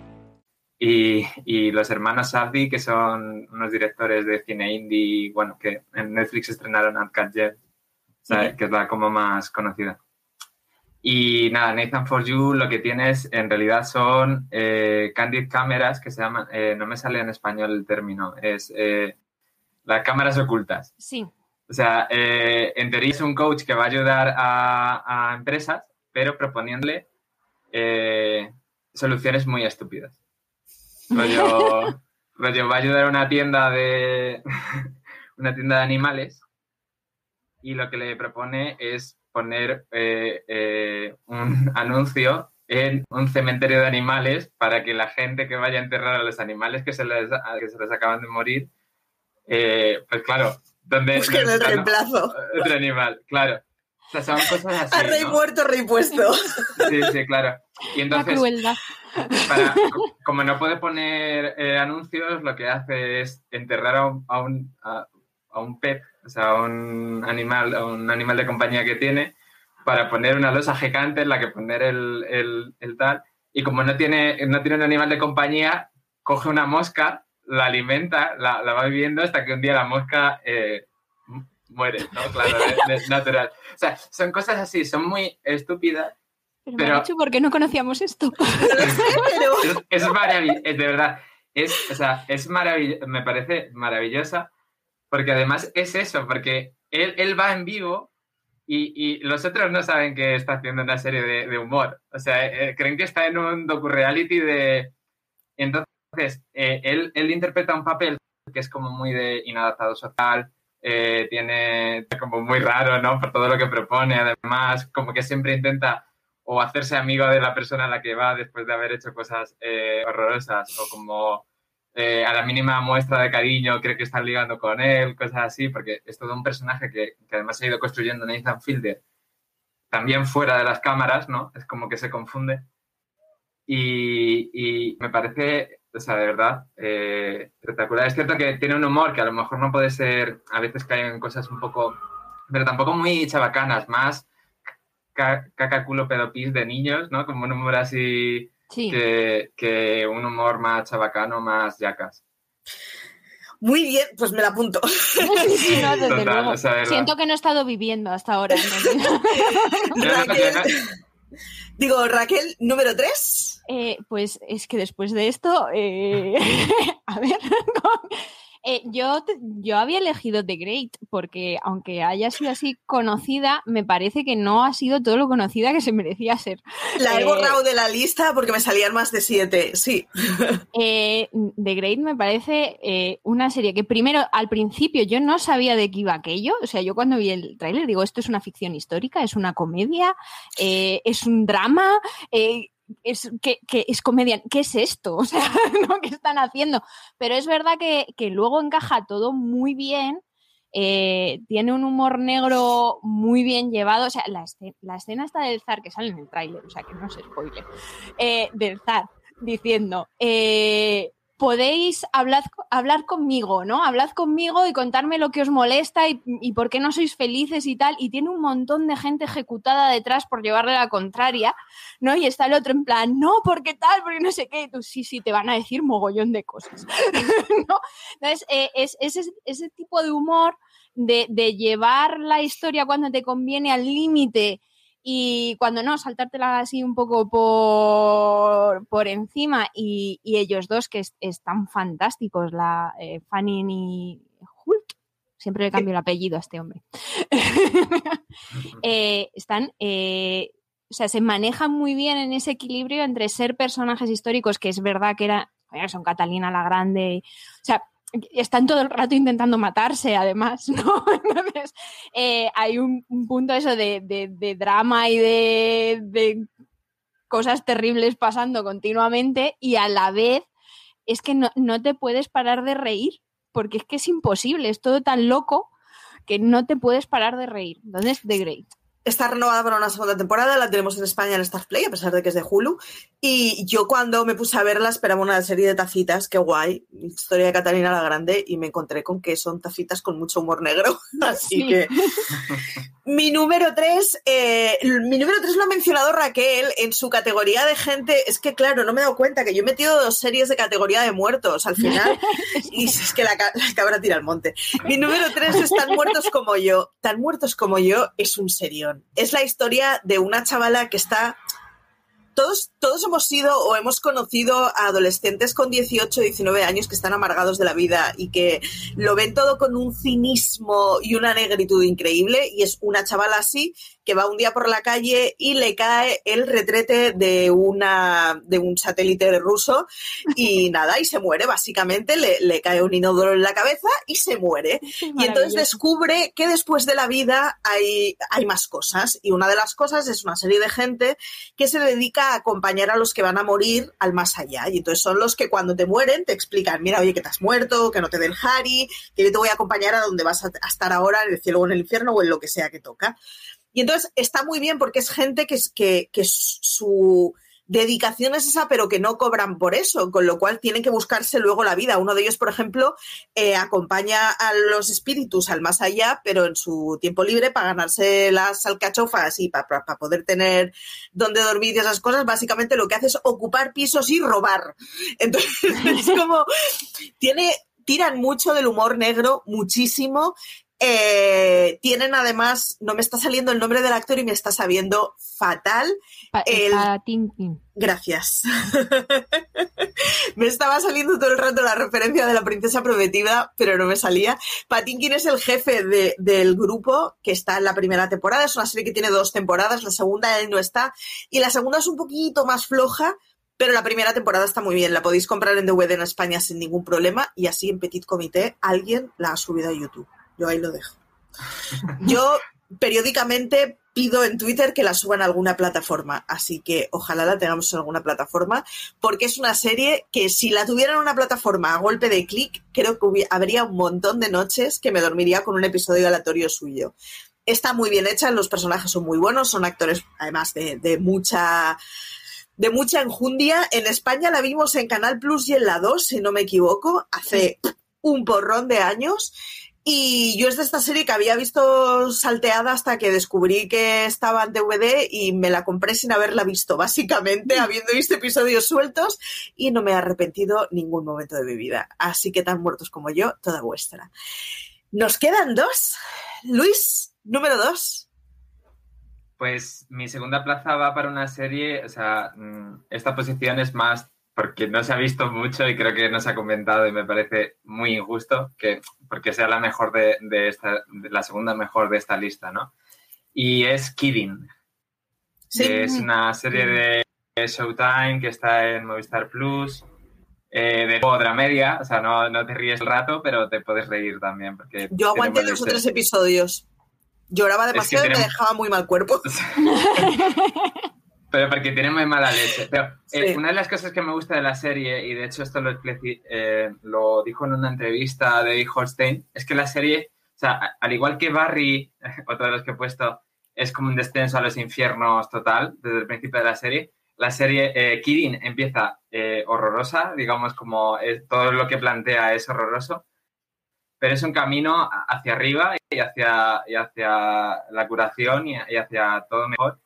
C: Y, y, los hermanos Abdi, que son unos directores de cine indie, bueno, que en Netflix estrenaron Uncut Jet, o sea, que es la como más conocida. Y nada, Nathan For You lo que tienes en realidad son eh, candid cámaras que se llaman, eh, no me sale en español el término, es eh, las cámaras ocultas.
B: Sí.
C: O sea, eh, en teoría es un coach que va a ayudar a, a empresas, pero proponiéndole eh, soluciones muy estúpidas. Rollo, rollo, va a ayudar a una tienda de una tienda de animales y lo que le propone es poner eh, eh, un anuncio en un cementerio de animales para que la gente que vaya a enterrar a los animales que se les, que se les acaban de morir, eh, pues claro, donde
A: Busquen el reemplazo.
C: Otro animal, claro. O sea, son cosas así.
A: A rey
C: ¿no?
A: muerto, rey puesto.
C: Sí, sí, claro. Y entonces,
B: La crueldad.
C: Para, como no puede poner eh, anuncios, lo que hace es enterrar a un, a un, a, a un pet, o sea, a un animal, a un animal de compañía que tiene, para poner una losa gigante en la que poner el, el, el tal. Y como no tiene, no tiene un animal de compañía, coge una mosca, la alimenta, la, la va viviendo hasta que un día la mosca eh, muere, ¿no? Claro, de, de natural. O sea, son cosas así, son muy estúpidas,
B: Pero,
C: Pero-
B: me ha dicho por qué no conocíamos esto.
A: Pero
C: es, es maravilloso, de verdad. Es, o sea, es maravilloso, me parece maravillosa, porque además es eso, porque él, él va en vivo y, y los otros no saben que está haciendo una serie de, de humor. O sea, eh, creen que está en un docu-reality de... Entonces, eh, él, él interpreta un papel que es como muy de inadaptado social, eh, tiene como muy raro, ¿no? Por todo lo que propone, además, como que siempre intenta o hacerse amigo de la persona a la que va después de haber hecho cosas eh, horrorosas o como eh, a la mínima muestra de cariño cree que están ligando con él, cosas así, porque es todo un personaje que, que además ha ido construyendo Nathan Fielder también fuera de las cámaras, ¿no? Es como que se confunde. Y, me parece, o sea, de verdad, eh, espectacular. Es cierto que tiene un humor que a lo mejor no puede ser, a veces caen en cosas un poco, pero tampoco muy chabacanas, más caca, culo, pedo, pis de niños, ¿no? Como un humor así
B: Sí.
C: que, que un humor más chabacano, más yacas.
A: muy bien, pues me la apunto.
B: Sí, sí, no, desde
C: Total,
B: luego. Siento que no he estado viviendo hasta ahora.
C: no-
A: Raquel. Digo, Raquel, número 3.
B: Eh, pues es que después de esto, eh, a ver, eh, yo, yo había elegido The Great porque aunque haya sido así conocida, me parece que no ha sido todo lo conocida que se merecía ser.
A: La he
B: Eh,
A: borrado de la lista porque me salían más de 7. Sí.
B: Eh, The Great me parece eh, una serie que primero, al principio, yo no sabía de qué iba aquello. O sea, yo cuando vi el tráiler digo, esto es una ficción histórica, es una comedia, es un drama. Es, que, es comedia, ¿qué es esto? O sea, ¿qué están haciendo? Pero es verdad que, luego encaja todo muy bien. Eh, tiene un humor negro muy bien llevado. O sea, la, escena, está del zar que sale en el tráiler, o sea, que no se spoile, eh, del zar diciendo, eh, podéis hablar, hablar conmigo, ¿no? Hablad conmigo y contarme lo que os molesta y, por qué no sois felices y tal. Y tiene un montón de gente ejecutada detrás por llevarle la contraria, ¿no? Y está el otro en plan, no, porque tal, porque no sé qué. tú, sí, sí, te van a decir mogollón de cosas, ¿no? Entonces, eh, es, ese, tipo de humor de, de llevar la historia cuando te conviene al límite y cuando no, saltártela así un poco por, por encima y, ellos dos que están fantásticos, la eh, Fanny y Hulk, siempre le cambio el apellido a este hombre, eh, están... Eh, o sea, se manejan muy bien en ese equilibrio entre ser personajes históricos, que es verdad que era, son Catalina la Grande, o sea, están todo el rato intentando matarse, además, ¿no? Entonces, eh, hay un, punto eso de, drama y de, cosas terribles pasando continuamente y a la vez es que no, no, te puedes parar de reír, porque es que es imposible, es todo tan loco que no te puedes parar de reír. Entonces, The Great.
A: Está renovada para una segunda temporada, la tenemos en España en Star Play, a pesar de que es de Hulu. Y yo cuando me puse a verla esperaba una serie de tacitas, qué guay, historia de Catalina la Grande, y me encontré con que son tacitas con mucho humor negro. Así que mi número 3, eh, mi número 3 lo ha mencionado Raquel en su categoría de gente. Es que claro, no me he dado cuenta que yo he metido dos series de categoría de muertos al final. y es que la, la cabra tira al monte. Mi número 3 es Tan muertos como yo. Tan muertos como yo es un serio es la historia de una chavala que está todos, todos hemos sido o hemos conocido a adolescentes con 18, 19 años que están amargados de la vida y que lo ven todo con un cinismo y una negritud increíble y es una chavala así que va un día por la calle y le cae el retrete de, una, de un satélite ruso y nada, y se muere básicamente, le, cae un inodoro en la cabeza y se muere. Y entonces descubre que después de la vida hay, hay más cosas y una de las cosas es una serie de gente que se dedica a acompañar a los que van a morir al más allá. Y entonces son los que cuando te mueren te explican, mira, oye, que te has muerto, que no te dé el Hari, que yo te voy a acompañar a donde vas a estar ahora, en el cielo o en el infierno o en lo que sea que toca. Y entonces está muy bien porque es gente que, que, su dedicación es esa, pero que no cobran por eso, con lo cual tienen que buscarse luego la vida. Uno de ellos, por ejemplo, eh, acompaña a los espíritus al más allá, pero en su tiempo libre para ganarse las alcachofas y para, poder tener donde dormir y esas cosas, básicamente lo que hace es ocupar pisos y robar. Entonces, es como, tiene, tiran mucho del humor negro, muchísimo, eh, tienen además, no me está saliendo el nombre del actor y me está sabiendo fatal.
B: el...
A: Gracias. me estaba saliendo todo el rato la referencia de la princesa prometida, pero no me salía. Patinkin es el jefe del grupo que está en la primera temporada. Es una serie que tiene dos temporadas. La segunda él no está. Y la segunda es un poquito más floja, pero la primera temporada está muy bien. La podéis comprar en DVD en España sin ningún problema. Y así en Petit Comité alguien la ha subido a YouTube. Yo ahí lo dejo. Yo periódicamente pido en Twitter que la suban a alguna plataforma, así que ojalá la tengamos en alguna plataforma, porque es una serie que si la tuvieran en una plataforma a golpe de clic, creo que habría un montón de noches que me dormiría con un episodio aleatorio suyo. Está muy bien hecha, los personajes son muy buenos, son actores además de, de mucha de mucha enjundia. En España la vimos en Canal Plus y en la 2, si no me equivoco, hace un porrón de años y yo es de esta serie que había visto salteada hasta que descubrí que estaba en DVD y me la compré sin haberla visto, básicamente, habiendo visto episodios sueltos y no me he arrepentido ningún momento de mi vida. Así que tan muertos como yo, toda vuestra. Nos quedan dos. Luis, número dos.
C: Pues mi segunda plaza va para una serie, o sea, mm, esta posición es más porque no se ha visto mucho y creo que no se ha comentado y me parece muy injusto que porque sea la mejor de, esta, la segunda mejor de esta lista, ¿no? Y es Kidding. Es una serie de Showtime que está en Movistar Plus, eh, de otra media, o sea, no, no, te ríes el rato, pero te puedes reír también. Porque
A: Yo aguanté dos o tres episodios. Lloraba demasiado y me dejaba muy mal cuerpo.
C: pero porque tiene muy mala leche. Pero eh, una de las cosas que me gusta de la serie, y de hecho esto lo, eh, lo dijo en una entrevista de David Holstein, es que la serie, o sea, al igual que Barry, otro de los que he puesto, es como un descenso a los infiernos total desde el principio de la serie, la serie eh, Kirin empieza eh, horrorosa, digamos como todo lo que plantea es horroroso, pero es un camino hacia arriba y hacia, hacia la curación y, hacia todo mejor.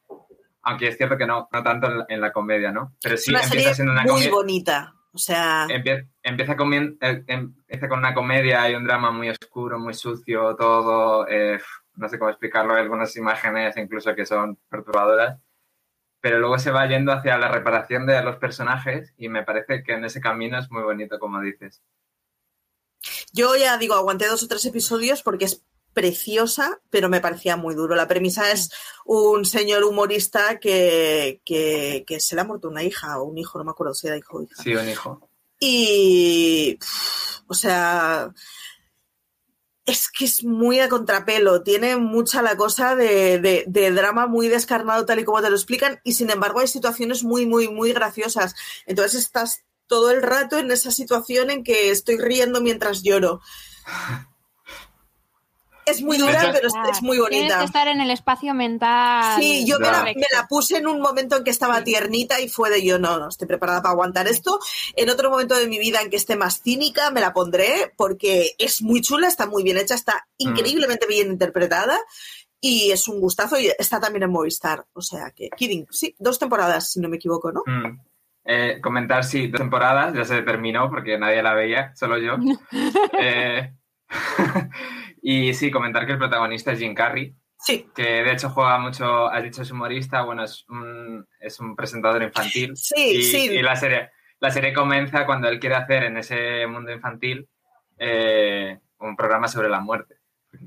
C: Aunque es cierto que no, no tanto en la, comedia, ¿no? Pero sí empieza siendo una
A: muy bonita. O sea.
C: Empieza, con, eh, empieza, con una comedia y un drama muy oscuro, muy sucio, todo. no sé cómo explicarlo, hay algunas imágenes incluso que son perturbadoras. Pero luego se va yendo hacia la reparación de los personajes y me parece que en ese camino es muy bonito, como dices.
A: Yo ya digo, aguanté dos o tres episodios porque es preciosa, pero me parecía muy duro. La premisa es un señor humorista que, se le ha muerto una hija o un hijo, no me acuerdo si era hijo o hija.
C: Sí, un hijo.
A: Y, o sea, es que es muy a contrapelo, tiene mucha la cosa de, de, drama muy descarnado tal y como te lo explican y sin embargo hay situaciones muy, muy, muy graciosas. Entonces estás todo el rato en esa situación en que estoy riendo mientras lloro. Es muy dura, pero es, muy bonita. Tienes
B: que estar en el espacio mental.
A: Sí, yo me la, puse en un momento en que estaba tiernita y fue de yo, no, no, estoy preparada para aguantar esto. En otro momento de mi vida en que esté más cínica, me la pondré porque es muy chula, está muy bien hecha, está mm. increíblemente bien interpretada y es un gustazo y está también en Movistar. O sea que, Kidding, sí, dos temporadas, si no me equivoco, ¿no?
C: Mm. Eh, comentar, sí, dos temporadas, ya se terminó porque nadie la veía, solo yo. eh, y sí, comentar que el protagonista es Jim Carrey.
A: Sí.
C: Que de hecho juega mucho, has dicho es humorista, bueno, es un, es un presentador infantil.
A: Sí, sí.
C: Y la serie, la serie comienza cuando él quiere hacer en ese mundo infantil eh, un programa sobre la muerte.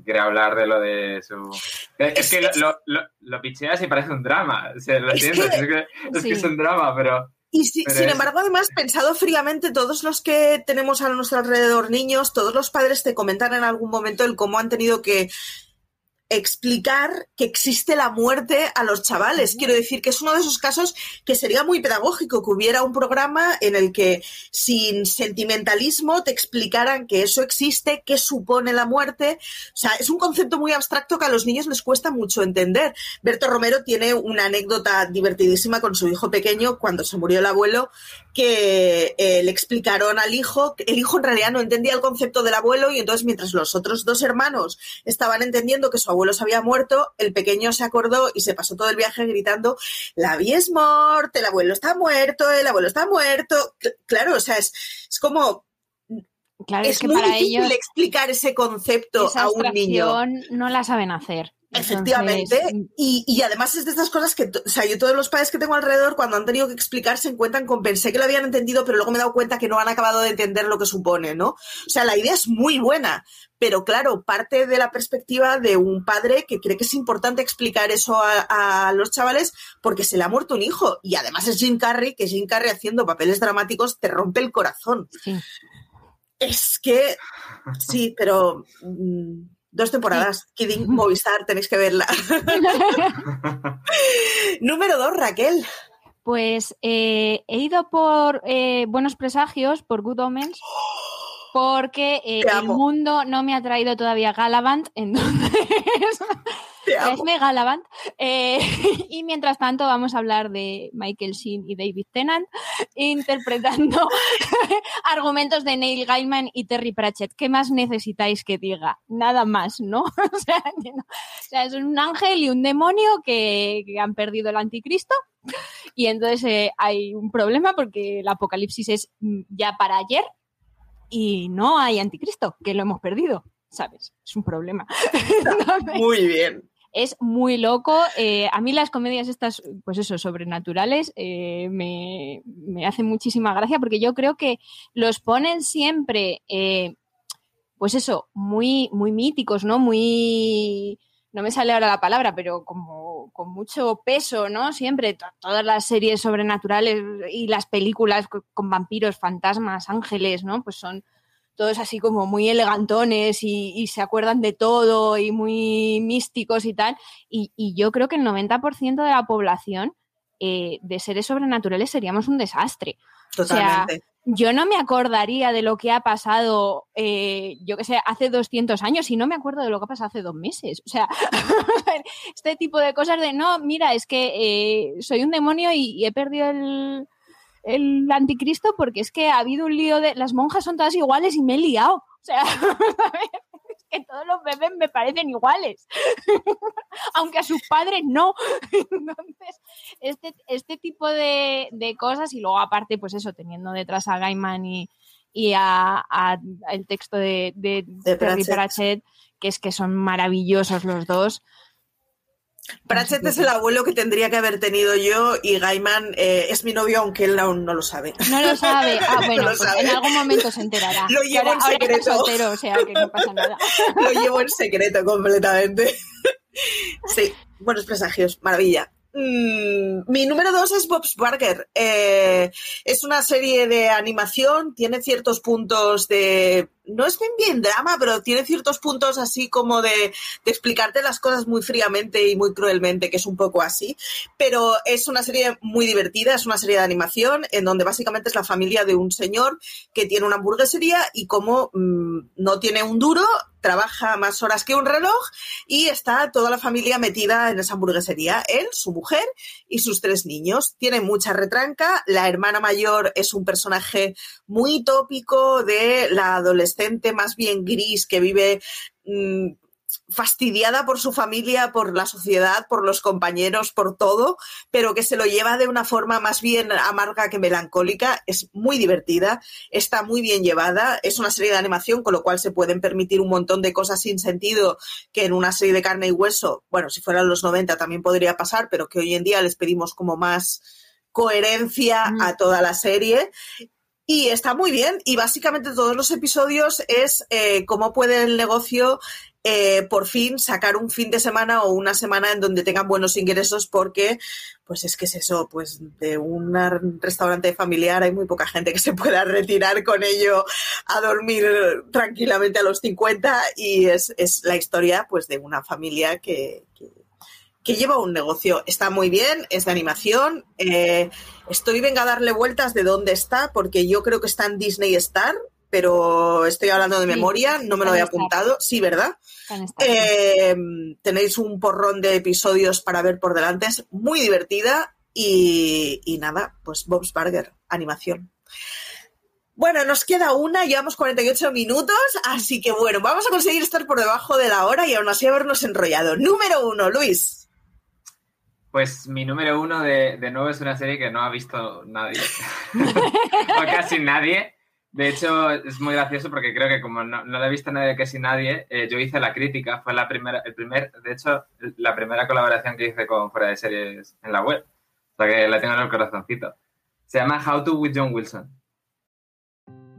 C: Quiere hablar de lo de su. Es, que lo, lo, lo, picheas y parece un drama. lo es es, que, es que es un drama, pero.
A: Y sin embargo, además, pensado fríamente, todos los que tenemos a nuestro alrededor niños, todos los padres te comentan en algún momento el cómo han tenido que explicar que existe la muerte a los chavales. Quiero decir que es uno de esos casos que sería muy pedagógico, que hubiera un programa en el que sin sentimentalismo te explicaran que eso existe, qué supone la muerte. O sea, es un concepto muy abstracto que a los niños les cuesta mucho entender. Berto Romero tiene una anécdota divertidísima con su hijo pequeño cuando se murió el abuelo, que eh, le explicaron al hijo, el hijo en realidad no entendía el concepto del abuelo y entonces mientras los otros dos hermanos estaban entendiendo que su abuelo se había muerto, el pequeño se acordó y se pasó todo el viaje gritando, la vida es muerta, el abuelo está muerto, el abuelo está muerto. Claro, o sea, es, es como
B: Claro,
A: es,
B: que
A: muy
B: para
A: difícil
B: ellos
A: explicar ese concepto a un niño.
B: No la saben hacer.
A: Efectivamente, y, y, además es de estas cosas que, o sea, yo todos los padres que tengo alrededor, cuando han tenido que explicar, se encuentran con pensé que lo habían entendido, pero luego me he dado cuenta que no han acabado de entender lo que supone, ¿no? O sea, la idea es muy buena, pero claro, parte de la perspectiva de un padre que cree que es importante explicar eso a, a los chavales porque se le ha muerto un hijo, y además es Jim Carrey, que Jim Carrey haciendo papeles dramáticos te rompe el corazón.
B: Sí.
A: Es que, sí, pero. Mm, Dos temporadas, sí. Kidding, Movistar, tenéis que verla. Número dos, Raquel.
B: Pues eh, he ido por eh, Buenos Presagios, por Good Omens, porque eh, el mundo no me ha traído todavía Galavant, entonces es Galavant. Eh, y mientras tanto vamos a hablar de Michael Sheen y David Tennant interpretando argumentos de Neil Gaiman y Terry Pratchett. ¿Qué más necesitáis que diga? Nada más, ¿no? o, sea, no. o sea, es un ángel y un demonio que, que han perdido el anticristo. Y entonces eh, hay un problema porque el apocalipsis es mm, ya para ayer y no hay anticristo, que lo hemos perdido. ¿Sabes? Es un problema.
A: Muy bien
B: es muy loco. Eh, a mí las comedias estas, pues eso, sobrenaturales, eh, me, me, hacen muchísima gracia porque yo creo que los ponen siempre, eh, pues eso, muy, muy míticos, ¿no? Muy... No me sale ahora la palabra, pero como con mucho peso, ¿no? Siempre todas las series sobrenaturales y las películas con vampiros, fantasmas, ángeles, ¿no? Pues son, todos así como muy elegantones y, se acuerdan de todo y muy místicos y tal. Y, y yo creo que el 90% de la población eh, de seres sobrenaturales seríamos un desastre.
A: Totalmente.
B: O sea, yo no me acordaría de lo que ha pasado, eh, yo que sé, hace 200 años y no me acuerdo de lo que ha pasado hace dos meses. O sea, este tipo de cosas de, no, mira, es que eh, soy un demonio y, y he perdido el, el anticristo porque es que ha habido un lío de, las monjas son todas iguales y me he liado. O sea, que todos los bebés me parecen iguales, aunque a sus padres no. Entonces, este, este tipo de, de cosas y luego aparte, pues eso, teniendo detrás a Gaiman y, y a, a el texto de, de,
A: De
B: Terry
A: Pratchett.
B: Pratchett, que es que son maravillosos los dos.
A: Pratchett es el abuelo que tendría que haber tenido yo y Gaiman eh, es mi novio, aunque él aún no lo sabe.
B: No lo sabe. Ah,
A: No
B: bueno, pues
A: sabe.
B: en algún momento se enterará.
A: Lo llevo
B: ahora,
A: en secreto.
B: soltero, o sea que no pasa nada.
A: Lo llevo en secreto completamente. Sí, buenos presagios, maravilla. Mm, mi número dos es Bob's Burger. Eh, es una serie de animación, tiene ciertos puntos de. No es bien bien drama, pero tiene ciertos puntos así como de, explicarte las cosas muy fríamente y muy cruelmente, que es un poco así. Pero es una serie muy divertida, es una serie de animación en donde básicamente es la familia de un señor que tiene una hamburguesería y como mm, no tiene un duro, trabaja más horas que un reloj y está toda la familia metida en esa hamburguesería. Él, su mujer y sus tres niños. Tiene mucha retranca. La hermana mayor es un personaje muy tópico de la adolescente más bien gris que vive mm, fastidiada por su familia, por la sociedad, por los compañeros, por todo, pero que se lo lleva de una forma más bien amarga que melancólica. Es muy divertida, está muy bien llevada, es una serie de animación, con lo cual se pueden permitir un montón de cosas sin sentido que en una serie de carne y hueso, bueno, si fueran los 90 también podría pasar, pero que hoy en día les pedimos como más coherencia
B: Mm.
A: a toda la serie. Y está muy bien. Y básicamente todos los episodios es eh, cómo puede el negocio eh, por fin sacar un fin de semana o una semana en donde tengan buenos ingresos porque pues es que es eso, pues de un restaurante familiar hay muy poca gente que se pueda retirar con ello a dormir tranquilamente a los 50 y es, es la historia pues de una familia que, que, que lleva un negocio. Está muy bien, es de animación. eh, estoy venga a darle vueltas de dónde está porque yo creo que está en Disney Star, pero estoy hablando de
B: Sí,
A: memoria, no me lo había apuntado. Sí, ¿verdad? Eh, tenéis un porrón de episodios para ver por delante, es muy divertida y, y nada, pues Bob's Burger, animación. Bueno, nos queda una, llevamos 48 minutos, así que bueno, vamos a conseguir estar por debajo de la hora y aún así habernos enrollado. Número uno, Luis.
C: Pues mi número uno de, de nuevo es una serie que no ha visto nadie. o casi nadie. De hecho, es muy gracioso porque creo que como no, no la ha visto nadie, casi nadie, eh, yo hice la crítica. Fue la primera, el primer, de hecho, la primera colaboración que hice con Fuera de Series en la web. O sea que la tengo en el corazoncito. Se llama How to with John Wilson.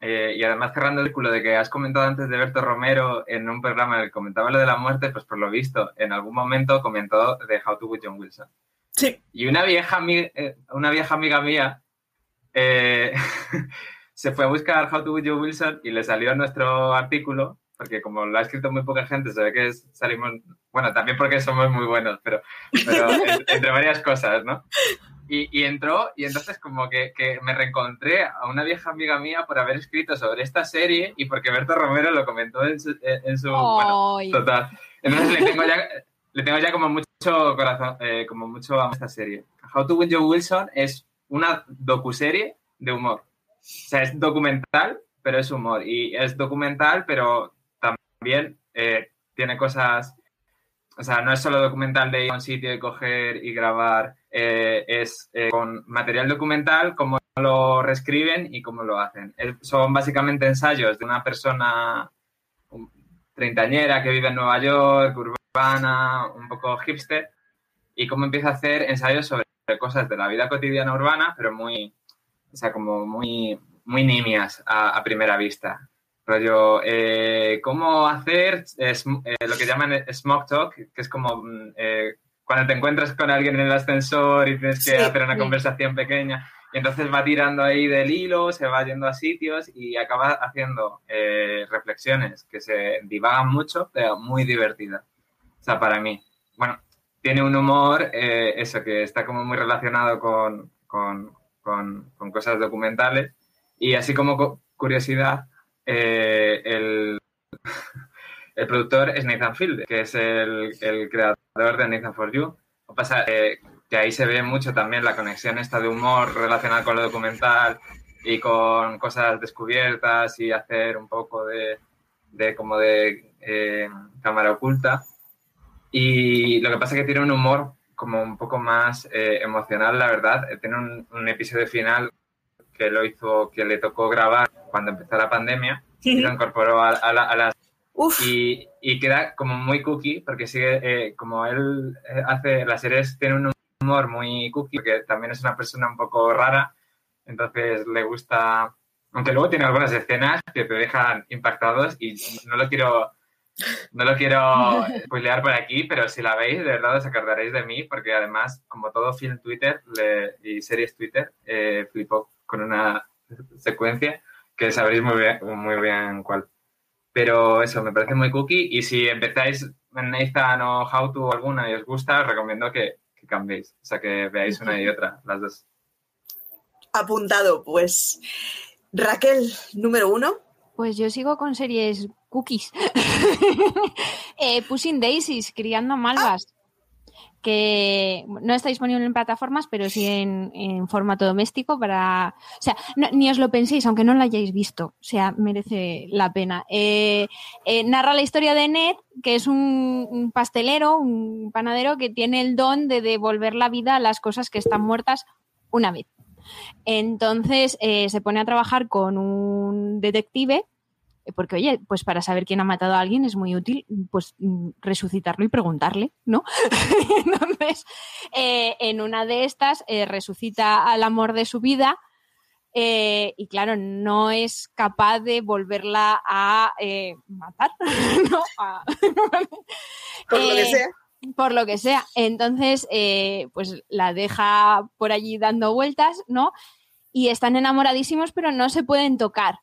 C: eh, y además cerrando el círculo de que has comentado antes de Berto Romero en un programa en el que comentaba lo de la muerte, pues por lo visto, en algún momento comentó de How to with John Wilson.
A: Sí.
C: Y una vieja, eh, una vieja amiga mía eh, se fue a buscar How to with John Wilson y le salió nuestro artículo, porque como lo ha escrito muy poca gente, se ve que salimos, bueno, también porque somos muy buenos, pero, pero en- entre varias cosas, ¿no? Y, y entró, y entonces como que, que me reencontré a una vieja amiga mía por haber escrito sobre esta serie y porque Berto Romero lo comentó en su... en su- bueno. Total. Entonces le tengo ya, le tengo ya como mucho corazón, eh, como mucho a esta serie. How to Win Joe Wilson es una docuserie de humor. O sea, es documental, pero es humor. Y es documental, pero también eh, tiene cosas... O sea, no es solo documental de ir a un sitio y coger y grabar, eh, es eh, con material documental, cómo lo reescriben y cómo lo hacen. Eh, son básicamente ensayos de una persona treintañera que vive en Nueva York, urbana, un poco hipster, y cómo empieza a hacer ensayos sobre cosas de la vida cotidiana urbana, pero muy, o sea, como muy, muy nimias a, a primera vista. Rollo, eh, cómo hacer lo que llaman smoke talk, que es como mm, cuando te encuentras con alguien en el ascensor y tienes que hacer una conversación pequeña. Y entonces va tirando ahí del hilo, se va yendo a sitios y acaba haciendo reflexiones que se divagan mucho, pero muy divertidas. O sea, para mí. Bueno, tiene un humor, eso, que está como muy relacionado con, con, con, cosas documentales. Y así como curiosidad, eh, el, el, productor es Nathan Field, que es el, el creador de Nathan For You. Lo pasa eh, que ahí se ve mucho también la conexión esta de humor relacionada con lo documental y con cosas descubiertas y hacer un poco de, de como de eh, cámara oculta. Y lo que pasa es que tiene un humor como un poco más eh, emocional, la verdad. Eh, tiene un, episodio final que lo hizo, que le tocó grabar cuando empezó la pandemia y lo incorporó a, a, las... Y, y, queda como muy cookie porque sigue, eh, como él hace, las series tiene un humor muy cookie, porque también es una persona un poco rara, entonces le gusta, aunque luego tiene algunas escenas que te dejan impactados y no lo quiero no lo quiero spoilear por aquí, pero si la veis, de verdad os acordaréis de mí, porque además, como todo film Twitter y series Twitter, eh, flipo con una secuencia que sabréis muy bien, muy bien cuál. Pero eso, me parece muy cookie. Y si empezáis en Nathan o How to alguna y os gusta, os recomiendo que, que cambiéis. O sea, que veáis una y otra, las dos.
A: Apuntado, pues. Raquel, número uno.
B: Pues yo sigo con series cookies. eh, Pushing Daisies, criando malvas. Que no está disponible en plataformas, pero sí en, formato doméstico para. O sea, ni os lo penséis, aunque no lo hayáis visto. O sea, merece la pena. Eh, eh, narra la historia de Ned, que es un, pastelero, un panadero que tiene el don de devolver la vida a las cosas que están muertas una vez. Entonces eh, se pone a trabajar con un detective porque oye, pues para saber quién ha matado a alguien es muy útil pues mm, resucitarlo y preguntarle, ¿no? Entonces, eh, en una de estas eh, resucita al amor de su vida eh, y claro, no es capaz de volverla a matar, ¿no?
A: por lo que sea.
B: Por lo que sea. Entonces, pues la deja por allí dando vueltas, ¿no? Y están enamoradísimos, pero no se pueden tocar.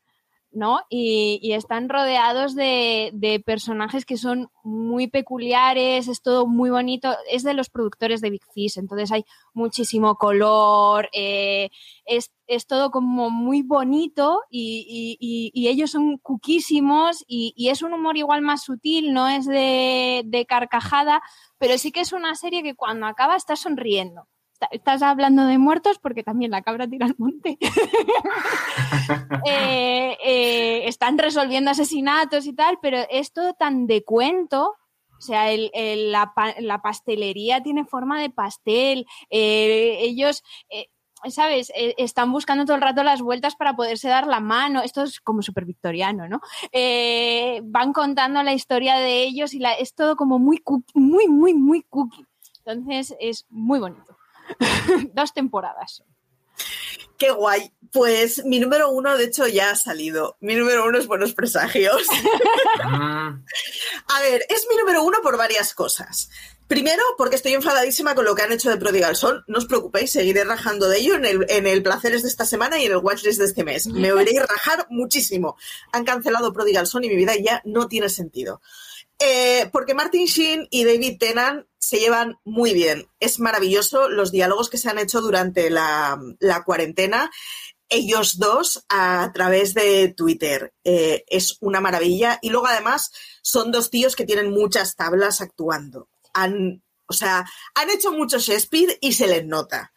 B: ¿No? Y, están rodeados de, personajes que son muy peculiares, es todo muy bonito, es de los productores de Big Fish, entonces hay muchísimo color, eh, es, todo como muy bonito y, ellos son cuquísimos y, es un humor igual más sutil, no es de, de carcajada, pero sí que es una serie que cuando acaba estás sonriendo estás hablando de muertos porque también la cabra tira al monte. Eh, eh, están resolviendo asesinatos y tal, pero es todo tan de cuento. O sea, la, pastelería tiene forma de pastel. Eh, ellos, ¿sabes? están buscando todo el rato las vueltas para poderse dar la mano. Esto es como súper victoriano, ¿no? van contando la historia de ellos y la, es todo como muy, muy, muy, muy cookie. Entonces es muy bonito. Dos temporadas.
A: Qué guay. Pues mi número uno, de hecho, ya ha salido. Mi número uno es Buenos Presagios. A ver, es mi número uno por varias cosas. Primero, porque estoy enfadadísima con lo que han hecho de Prodigal Son. No os preocupéis, seguiré rajando de ello en el, en el Placeres de esta semana y en el Watchlist de este mes. Me oiréis rajar muchísimo. Han cancelado Prodigal Son y mi vida ya no tiene sentido. Eh, porque Martin Sheen y David Tennant se llevan muy bien. Es maravilloso los diálogos que se han hecho durante la, cuarentena. Ellos dos a través de Twitter. Eh, es una maravilla. Y luego además son dos tíos que tienen muchas tablas actuando. Han, o sea, han hecho mucho Shakespeare y se les nota.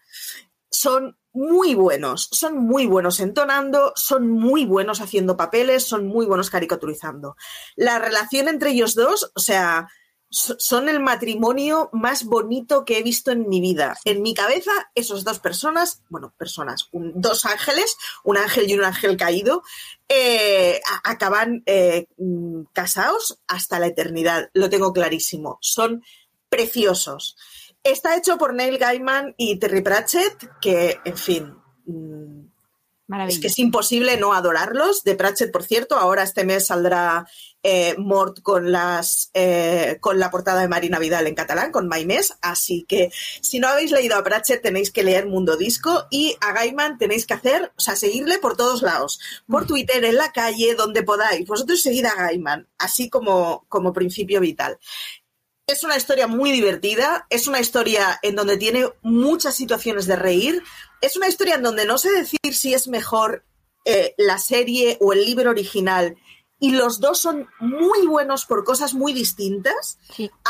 A: Son muy buenos, son muy buenos entonando, son muy buenos haciendo papeles, son muy buenos caricaturizando. La relación entre ellos dos, o sea, son el matrimonio más bonito que he visto en mi vida. En mi cabeza, esos dos personas, bueno, personas, dos ángeles, un ángel y un ángel caído, eh, acaban eh, casados hasta la eternidad. Lo tengo clarísimo. Son preciosos. Está hecho por Neil Gaiman y Terry Pratchett, que, en fin, mm, Es que es imposible no adorarlos. De Pratchett, por cierto, ahora este mes saldrá eh, Mort con las eh, con la portada de Marina Vidal en catalán, con Maimés. Así que si no habéis leído a Pratchett, tenéis que leer Mundo Disco y a Gaiman tenéis que hacer, o sea, seguirle por todos lados, por mm. Twitter, en la calle, donde podáis. Vosotros seguid a Gaiman, así como, como principio vital. Es una historia muy divertida, es una historia en donde tiene muchas situaciones de reír, es una historia en donde no sé decir si es mejor eh, la serie o el libro original, y los dos son muy buenos por cosas muy distintas,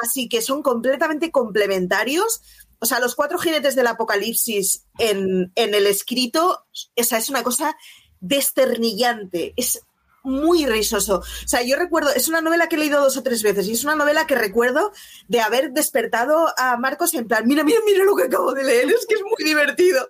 A: así que son completamente complementarios. O sea, los cuatro jinetes del apocalipsis en, en el escrito, esa es una cosa desternillante, es muy risoso. O sea, yo recuerdo, es una novela que he leído dos o tres veces y es una novela que recuerdo de haber despertado a Marcos en plan, mira, mira, mira lo que acabo de leer, es que es muy divertido.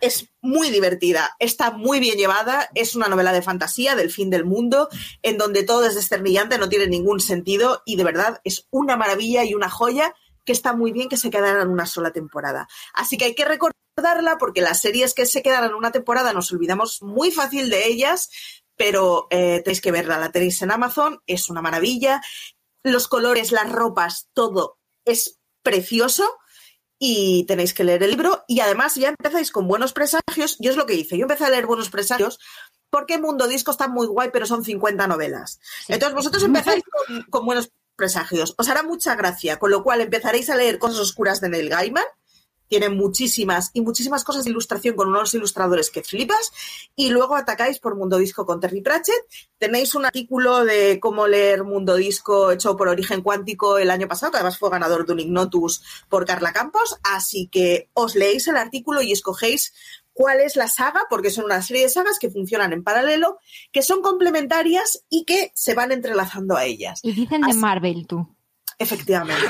A: Es muy divertida, está muy bien llevada, es una novela de fantasía del fin del mundo, en donde todo es desternillante, no tiene ningún sentido y de verdad es una maravilla y una joya que está muy bien que se quedara en una sola temporada. Así que hay que recordarla porque las series que se quedan en una temporada nos olvidamos muy fácil de ellas pero eh, tenéis que verla, la tenéis en Amazon, es una maravilla. Los colores, las ropas, todo es precioso y tenéis que leer el libro. Y además ya empezáis con buenos presagios. Yo es lo que hice, yo empecé a leer buenos presagios porque Mundo Disco está muy guay, pero son 50 novelas. Entonces vosotros empezáis con, con, buenos presagios. Os hará mucha gracia, con lo cual empezaréis a leer Cosas Oscuras de Neil Gaiman tiene muchísimas y muchísimas cosas de ilustración con unos ilustradores que flipas. Y luego atacáis por Mundo Disco con Terry Pratchett. Tenéis un artículo de cómo leer Mundo Disco hecho por Origen Cuántico el año pasado, que además fue ganador de un Ignotus por Carla Campos. Así que os leéis el artículo y escogéis cuál es la saga, porque son una serie de sagas que funcionan en paralelo, que son complementarias y que se van entrelazando a ellas.
B: Y dicen de Marvel, tú.
A: Efectivamente.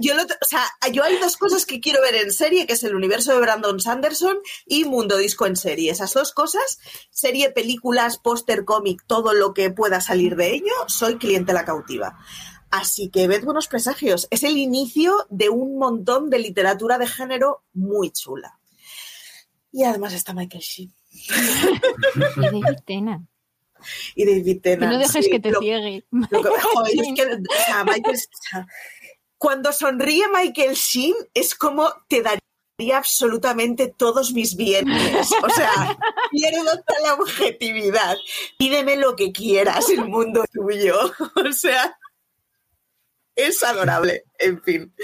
A: yo, o sea, yo hay dos cosas que quiero ver en serie, que es el universo de Brandon Sanderson y Mundo Disco en serie. Esas dos cosas, serie, películas, póster, cómic, todo lo que pueda salir de ello, soy cliente la cautiva. Así que ved buenos presagios. Es el inicio de un montón de literatura de género muy chula. Y además está Michael Sheen. y David Tennant.
B: no dejes que te ciegue.
A: cuando sonríe Michael Sheen es como te daría absolutamente todos mis bienes. O sea, pierdo toda la objetividad. Pídeme lo que quieras, el mundo tuyo. O sea, es adorable. En fin.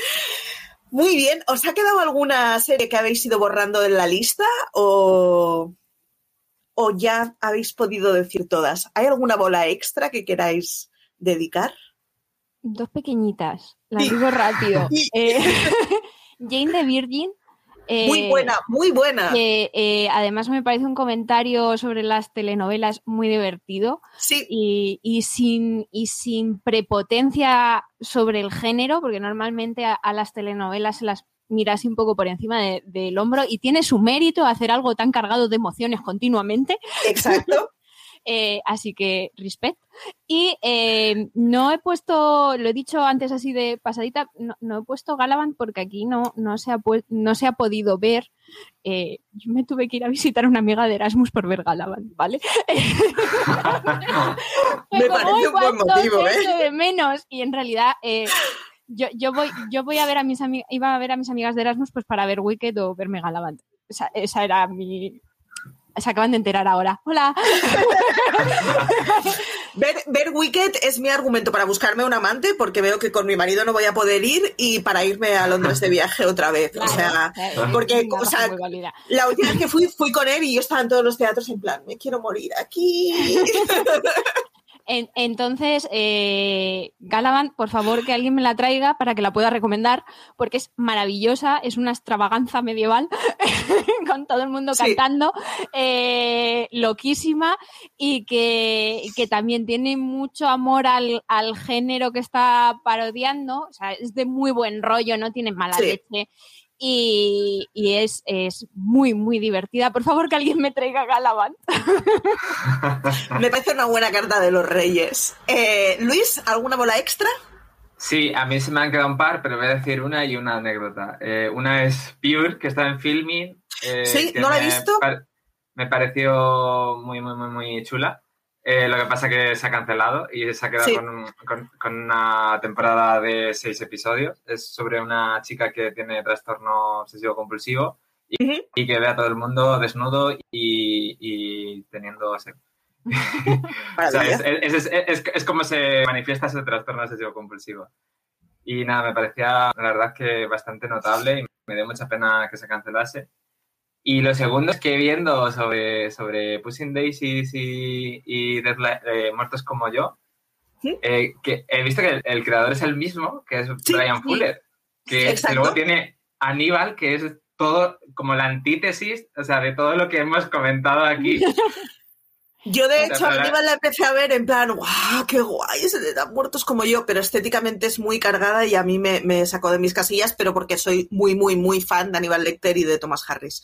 A: Muy bien. ¿Os ha quedado alguna serie que habéis ido borrando en la lista? ¿O.? O ya habéis podido decir todas? ¿Hay alguna bola extra que queráis dedicar?
B: Dos pequeñitas, las digo rápido. Eh, Jane the Virgin.
A: muy eh, buena, muy buena.
B: Eh, además me parece un comentario sobre las telenovelas muy divertido.
A: Sí.
B: Y, sin, y sin prepotencia sobre el género, porque normalmente a, a las telenovelas se las mirase un poco por encima del hombro y tiene su mérito hacer algo tan cargado de emociones continuamente.
A: Exacto.
B: Eh, así que respect. Y eh, no he puesto, lo he dicho antes así de pasadita, no, he puesto Galavant porque aquí no, no, se, ha no se ha podido ver. Eh, yo me tuve que ir a visitar a una amiga de Erasmus por ver Galavant, ¿vale?
A: me parece un buen motivo, ¿eh?
B: De menos. Y en realidad yo, yo, voy, yo voy a ver a mis amigas, iba a ver a mis amigas de Erasmus pues para ver Wicked o ver Megalavant. Esa, esa era mi, se acaban de enterar ahora. Hola.
A: ver, ver, Wicked es mi argumento para buscarme un amante porque veo que con mi marido no voy a poder ir y para irme a Londres de viaje otra vez. o sea, porque o sea, la última vez que fui, fui con él y yo estaba en todos los teatros en plan, me quiero morir aquí.
B: entonces, eh, Galavant, por favor, que alguien me la traiga para que la pueda recomendar, porque es maravillosa, es una extravaganza medieval, con todo el mundo cantando, eh, loquísima, y que, también tiene mucho amor al, género que está parodiando, o sea, es de muy buen rollo, no tiene mala leche y, es, muy, muy divertida. Por favor, que alguien me traiga Galavant.
A: me parece una buena carta de los Reyes. Eh, Luis, ¿alguna bola extra?
C: Sí, a mí se me han quedado un par, pero voy a decir una y una anécdota. Eh, una es Pure, que está en filming.
A: Eh, sí, no la he visto.
C: me pareció muy, muy, muy, muy chula. Eh, lo que pasa que se ha cancelado y se ha quedado
A: Sí.
C: con, con- con una temporada de seis episodios. Es sobre una chica que tiene trastorno obsesivo compulsivo y,
A: Ujú.
C: y que ve a todo el mundo desnudo y, y teniendo sexo. O sea, es, es- es- es- es como se manifiesta ese trastorno obsesivo compulsivo. Y nada, me parecía la verdad que bastante notable y me dio mucha pena que se cancelase. Y lo segundo es que viendo sobre, sobre Pushing Daisies y, y Deadline- eh, Muertos como yo,
A: ¿Sí?
C: eh, que he visto que el, el creador es el mismo, que es
A: Sí,
C: Brian
A: sí.
C: Fuller, que, que
A: Exacto.
C: luego tiene Aníbal, que es todo como la antítesis, o sea, de todo lo que hemos comentado aquí.
A: Yo, de hecho,
C: pero la-
A: Aníbal la empecé a ver en plan, ¡guau! ¡Qué guay! Ese de tan muertos como yo, pero estéticamente es muy cargada y a mí me, me sacó de mis casillas, pero porque soy muy, muy, muy fan de Aníbal Lecter y de Thomas Harris.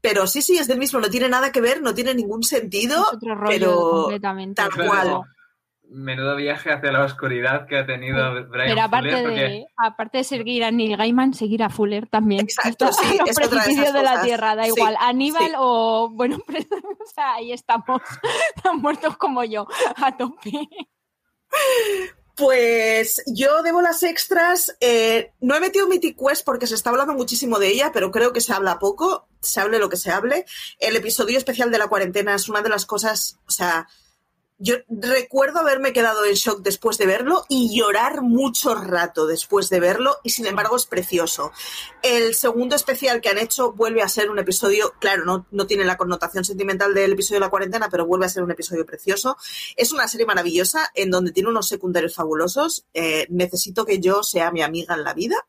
A: Pero sí, sí, es del mismo, no tiene nada que ver, no tiene ningún sentido,
B: Es otro rollo
A: pero
B: completamente.
A: tal cual.
C: Menudo viaje hacia la oscuridad que ha tenido Brian
B: Pero aparte
C: Fuller, porque-
B: de, aparte de seguir a Neil Gaiman, seguir a Fuller también.
A: Exacto,
B: Está
A: sí,
B: a los
A: es otra de esas
B: de, la. Tierra, da
A: Sí,
B: igual. Aníbal
A: sí.
B: o, bueno, o sea, ahí estamos, tan muertos como yo, a tope.
A: Pues yo debo las extras. eh, no he metido Mythic Quest porque se está hablando muchísimo de ella, pero creo que se habla poco, se hable lo que se hable. El episodio especial de la cuarentena es una de las cosas, o sea, yo recuerdo haberme quedado en shock después de verlo y llorar mucho rato después de verlo y sin embargo es precioso. El segundo especial que han hecho vuelve a ser un episodio, claro, no, no tiene la connotación sentimental del episodio de la cuarentena, pero vuelve a ser un episodio precioso. Es una serie maravillosa en donde tiene unos secundarios fabulosos. Eh, necesito que yo sea mi amiga en la vida.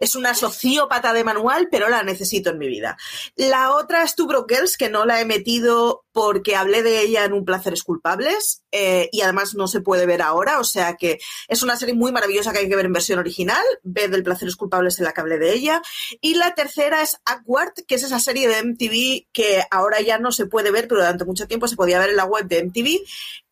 A: Es una sociópata de manual, pero la necesito en mi vida. La otra es Two Broke Girls, que no la he metido porque hablé de ella en Un Placeres Culpables eh, y además no se puede ver ahora, o sea que es una serie muy maravillosa que hay que ver en versión original. Ve del Placeres Culpables en la hablé de ella. Y la tercera es Awkward, que es esa serie de MTV que ahora ya no se puede ver, pero durante mucho tiempo se podía ver en la web de MTV,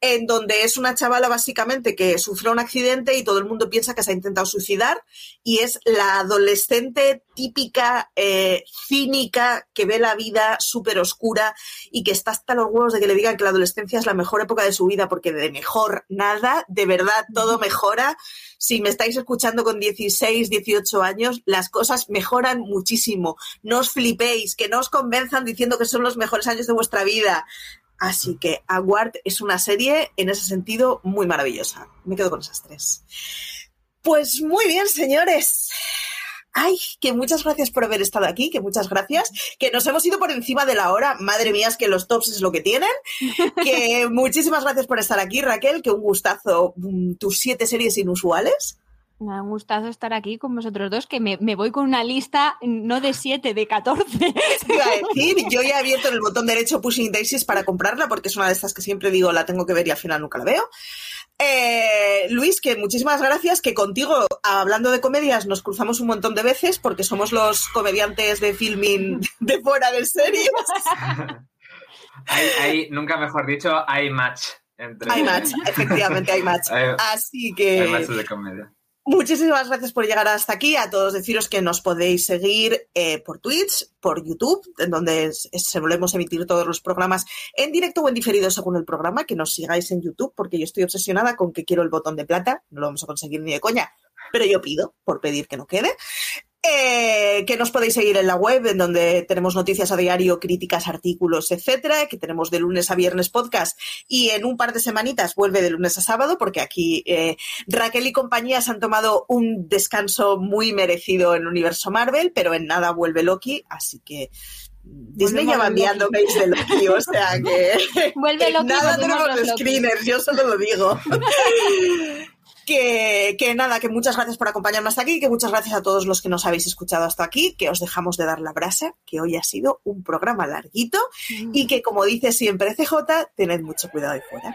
A: en donde es una chavala básicamente que sufrió un accidente y todo el mundo piensa que se ha intentado suicidar y es la adolescente típica, eh, cínica, que ve la vida súper oscura y que está hasta los huevos de que le digan que la adolescencia es la mejor época de su vida, porque de mejor nada, de verdad todo mejora. Si me estáis escuchando con 16, 18 años, las cosas mejoran muchísimo. No os flipéis, que no os convenzan diciendo que son los mejores años de vuestra vida. Así que Aguard es una serie en ese sentido muy maravillosa. Me quedo con esas tres. Pues muy bien, señores. Ay, que muchas gracias por haber estado aquí, que muchas gracias, que nos hemos ido por encima de la hora, madre mía, es que los tops es lo que tienen, que muchísimas gracias por estar aquí, Raquel, que un gustazo, mm, tus siete series inusuales.
B: Me ha gustado estar aquí con vosotros dos, que me, me voy con una lista no de 7, de 14.
A: Te iba a decir, yo ya he abierto el botón derecho Pushing Daisies para comprarla, porque es una de estas que siempre digo la tengo que ver y al final nunca la veo. Eh, Luis, que muchísimas gracias, que contigo, hablando de comedias, nos cruzamos un montón de veces, porque somos los comediantes de filming de fuera de series.
C: hay, hay- nunca mejor dicho, hay match. Entre,
A: Hay match, efectivamente hay match.
C: Hay-
A: Así que...
C: hay match de comedia.
A: Muchísimas gracias por llegar hasta aquí. A todos deciros que nos podéis seguir eh, por Twitch, por YouTube, en donde solemos emitir todos los programas en directo o en diferido según el programa. Que nos sigáis en YouTube, porque yo estoy obsesionada con que quiero el botón de plata. No lo vamos a conseguir ni de coña, pero yo pido por pedir que no quede. Eh, que nos podéis seguir en la web, en donde tenemos noticias a diario, críticas, artículos, etcétera, que tenemos de lunes a viernes podcast y en un par de semanitas vuelve de lunes a sábado, porque aquí eh, Raquel y compañía se han tomado un descanso muy merecido en el universo Marvel, pero en nada vuelve Loki, así que Disney ya va enviando
B: Loki.
A: mails de Loki, o sea que
B: Vuelve Loki,
A: nada tenemos
B: los
A: screeners, yo solo lo digo. Que, que nada, que muchas gracias por acompañarme hasta aquí, que muchas gracias a todos los que nos habéis escuchado hasta aquí, que os dejamos de dar la brasa, que hoy ha sido un programa larguito y que como dice siempre CJ, tened mucho cuidado ahí fuera.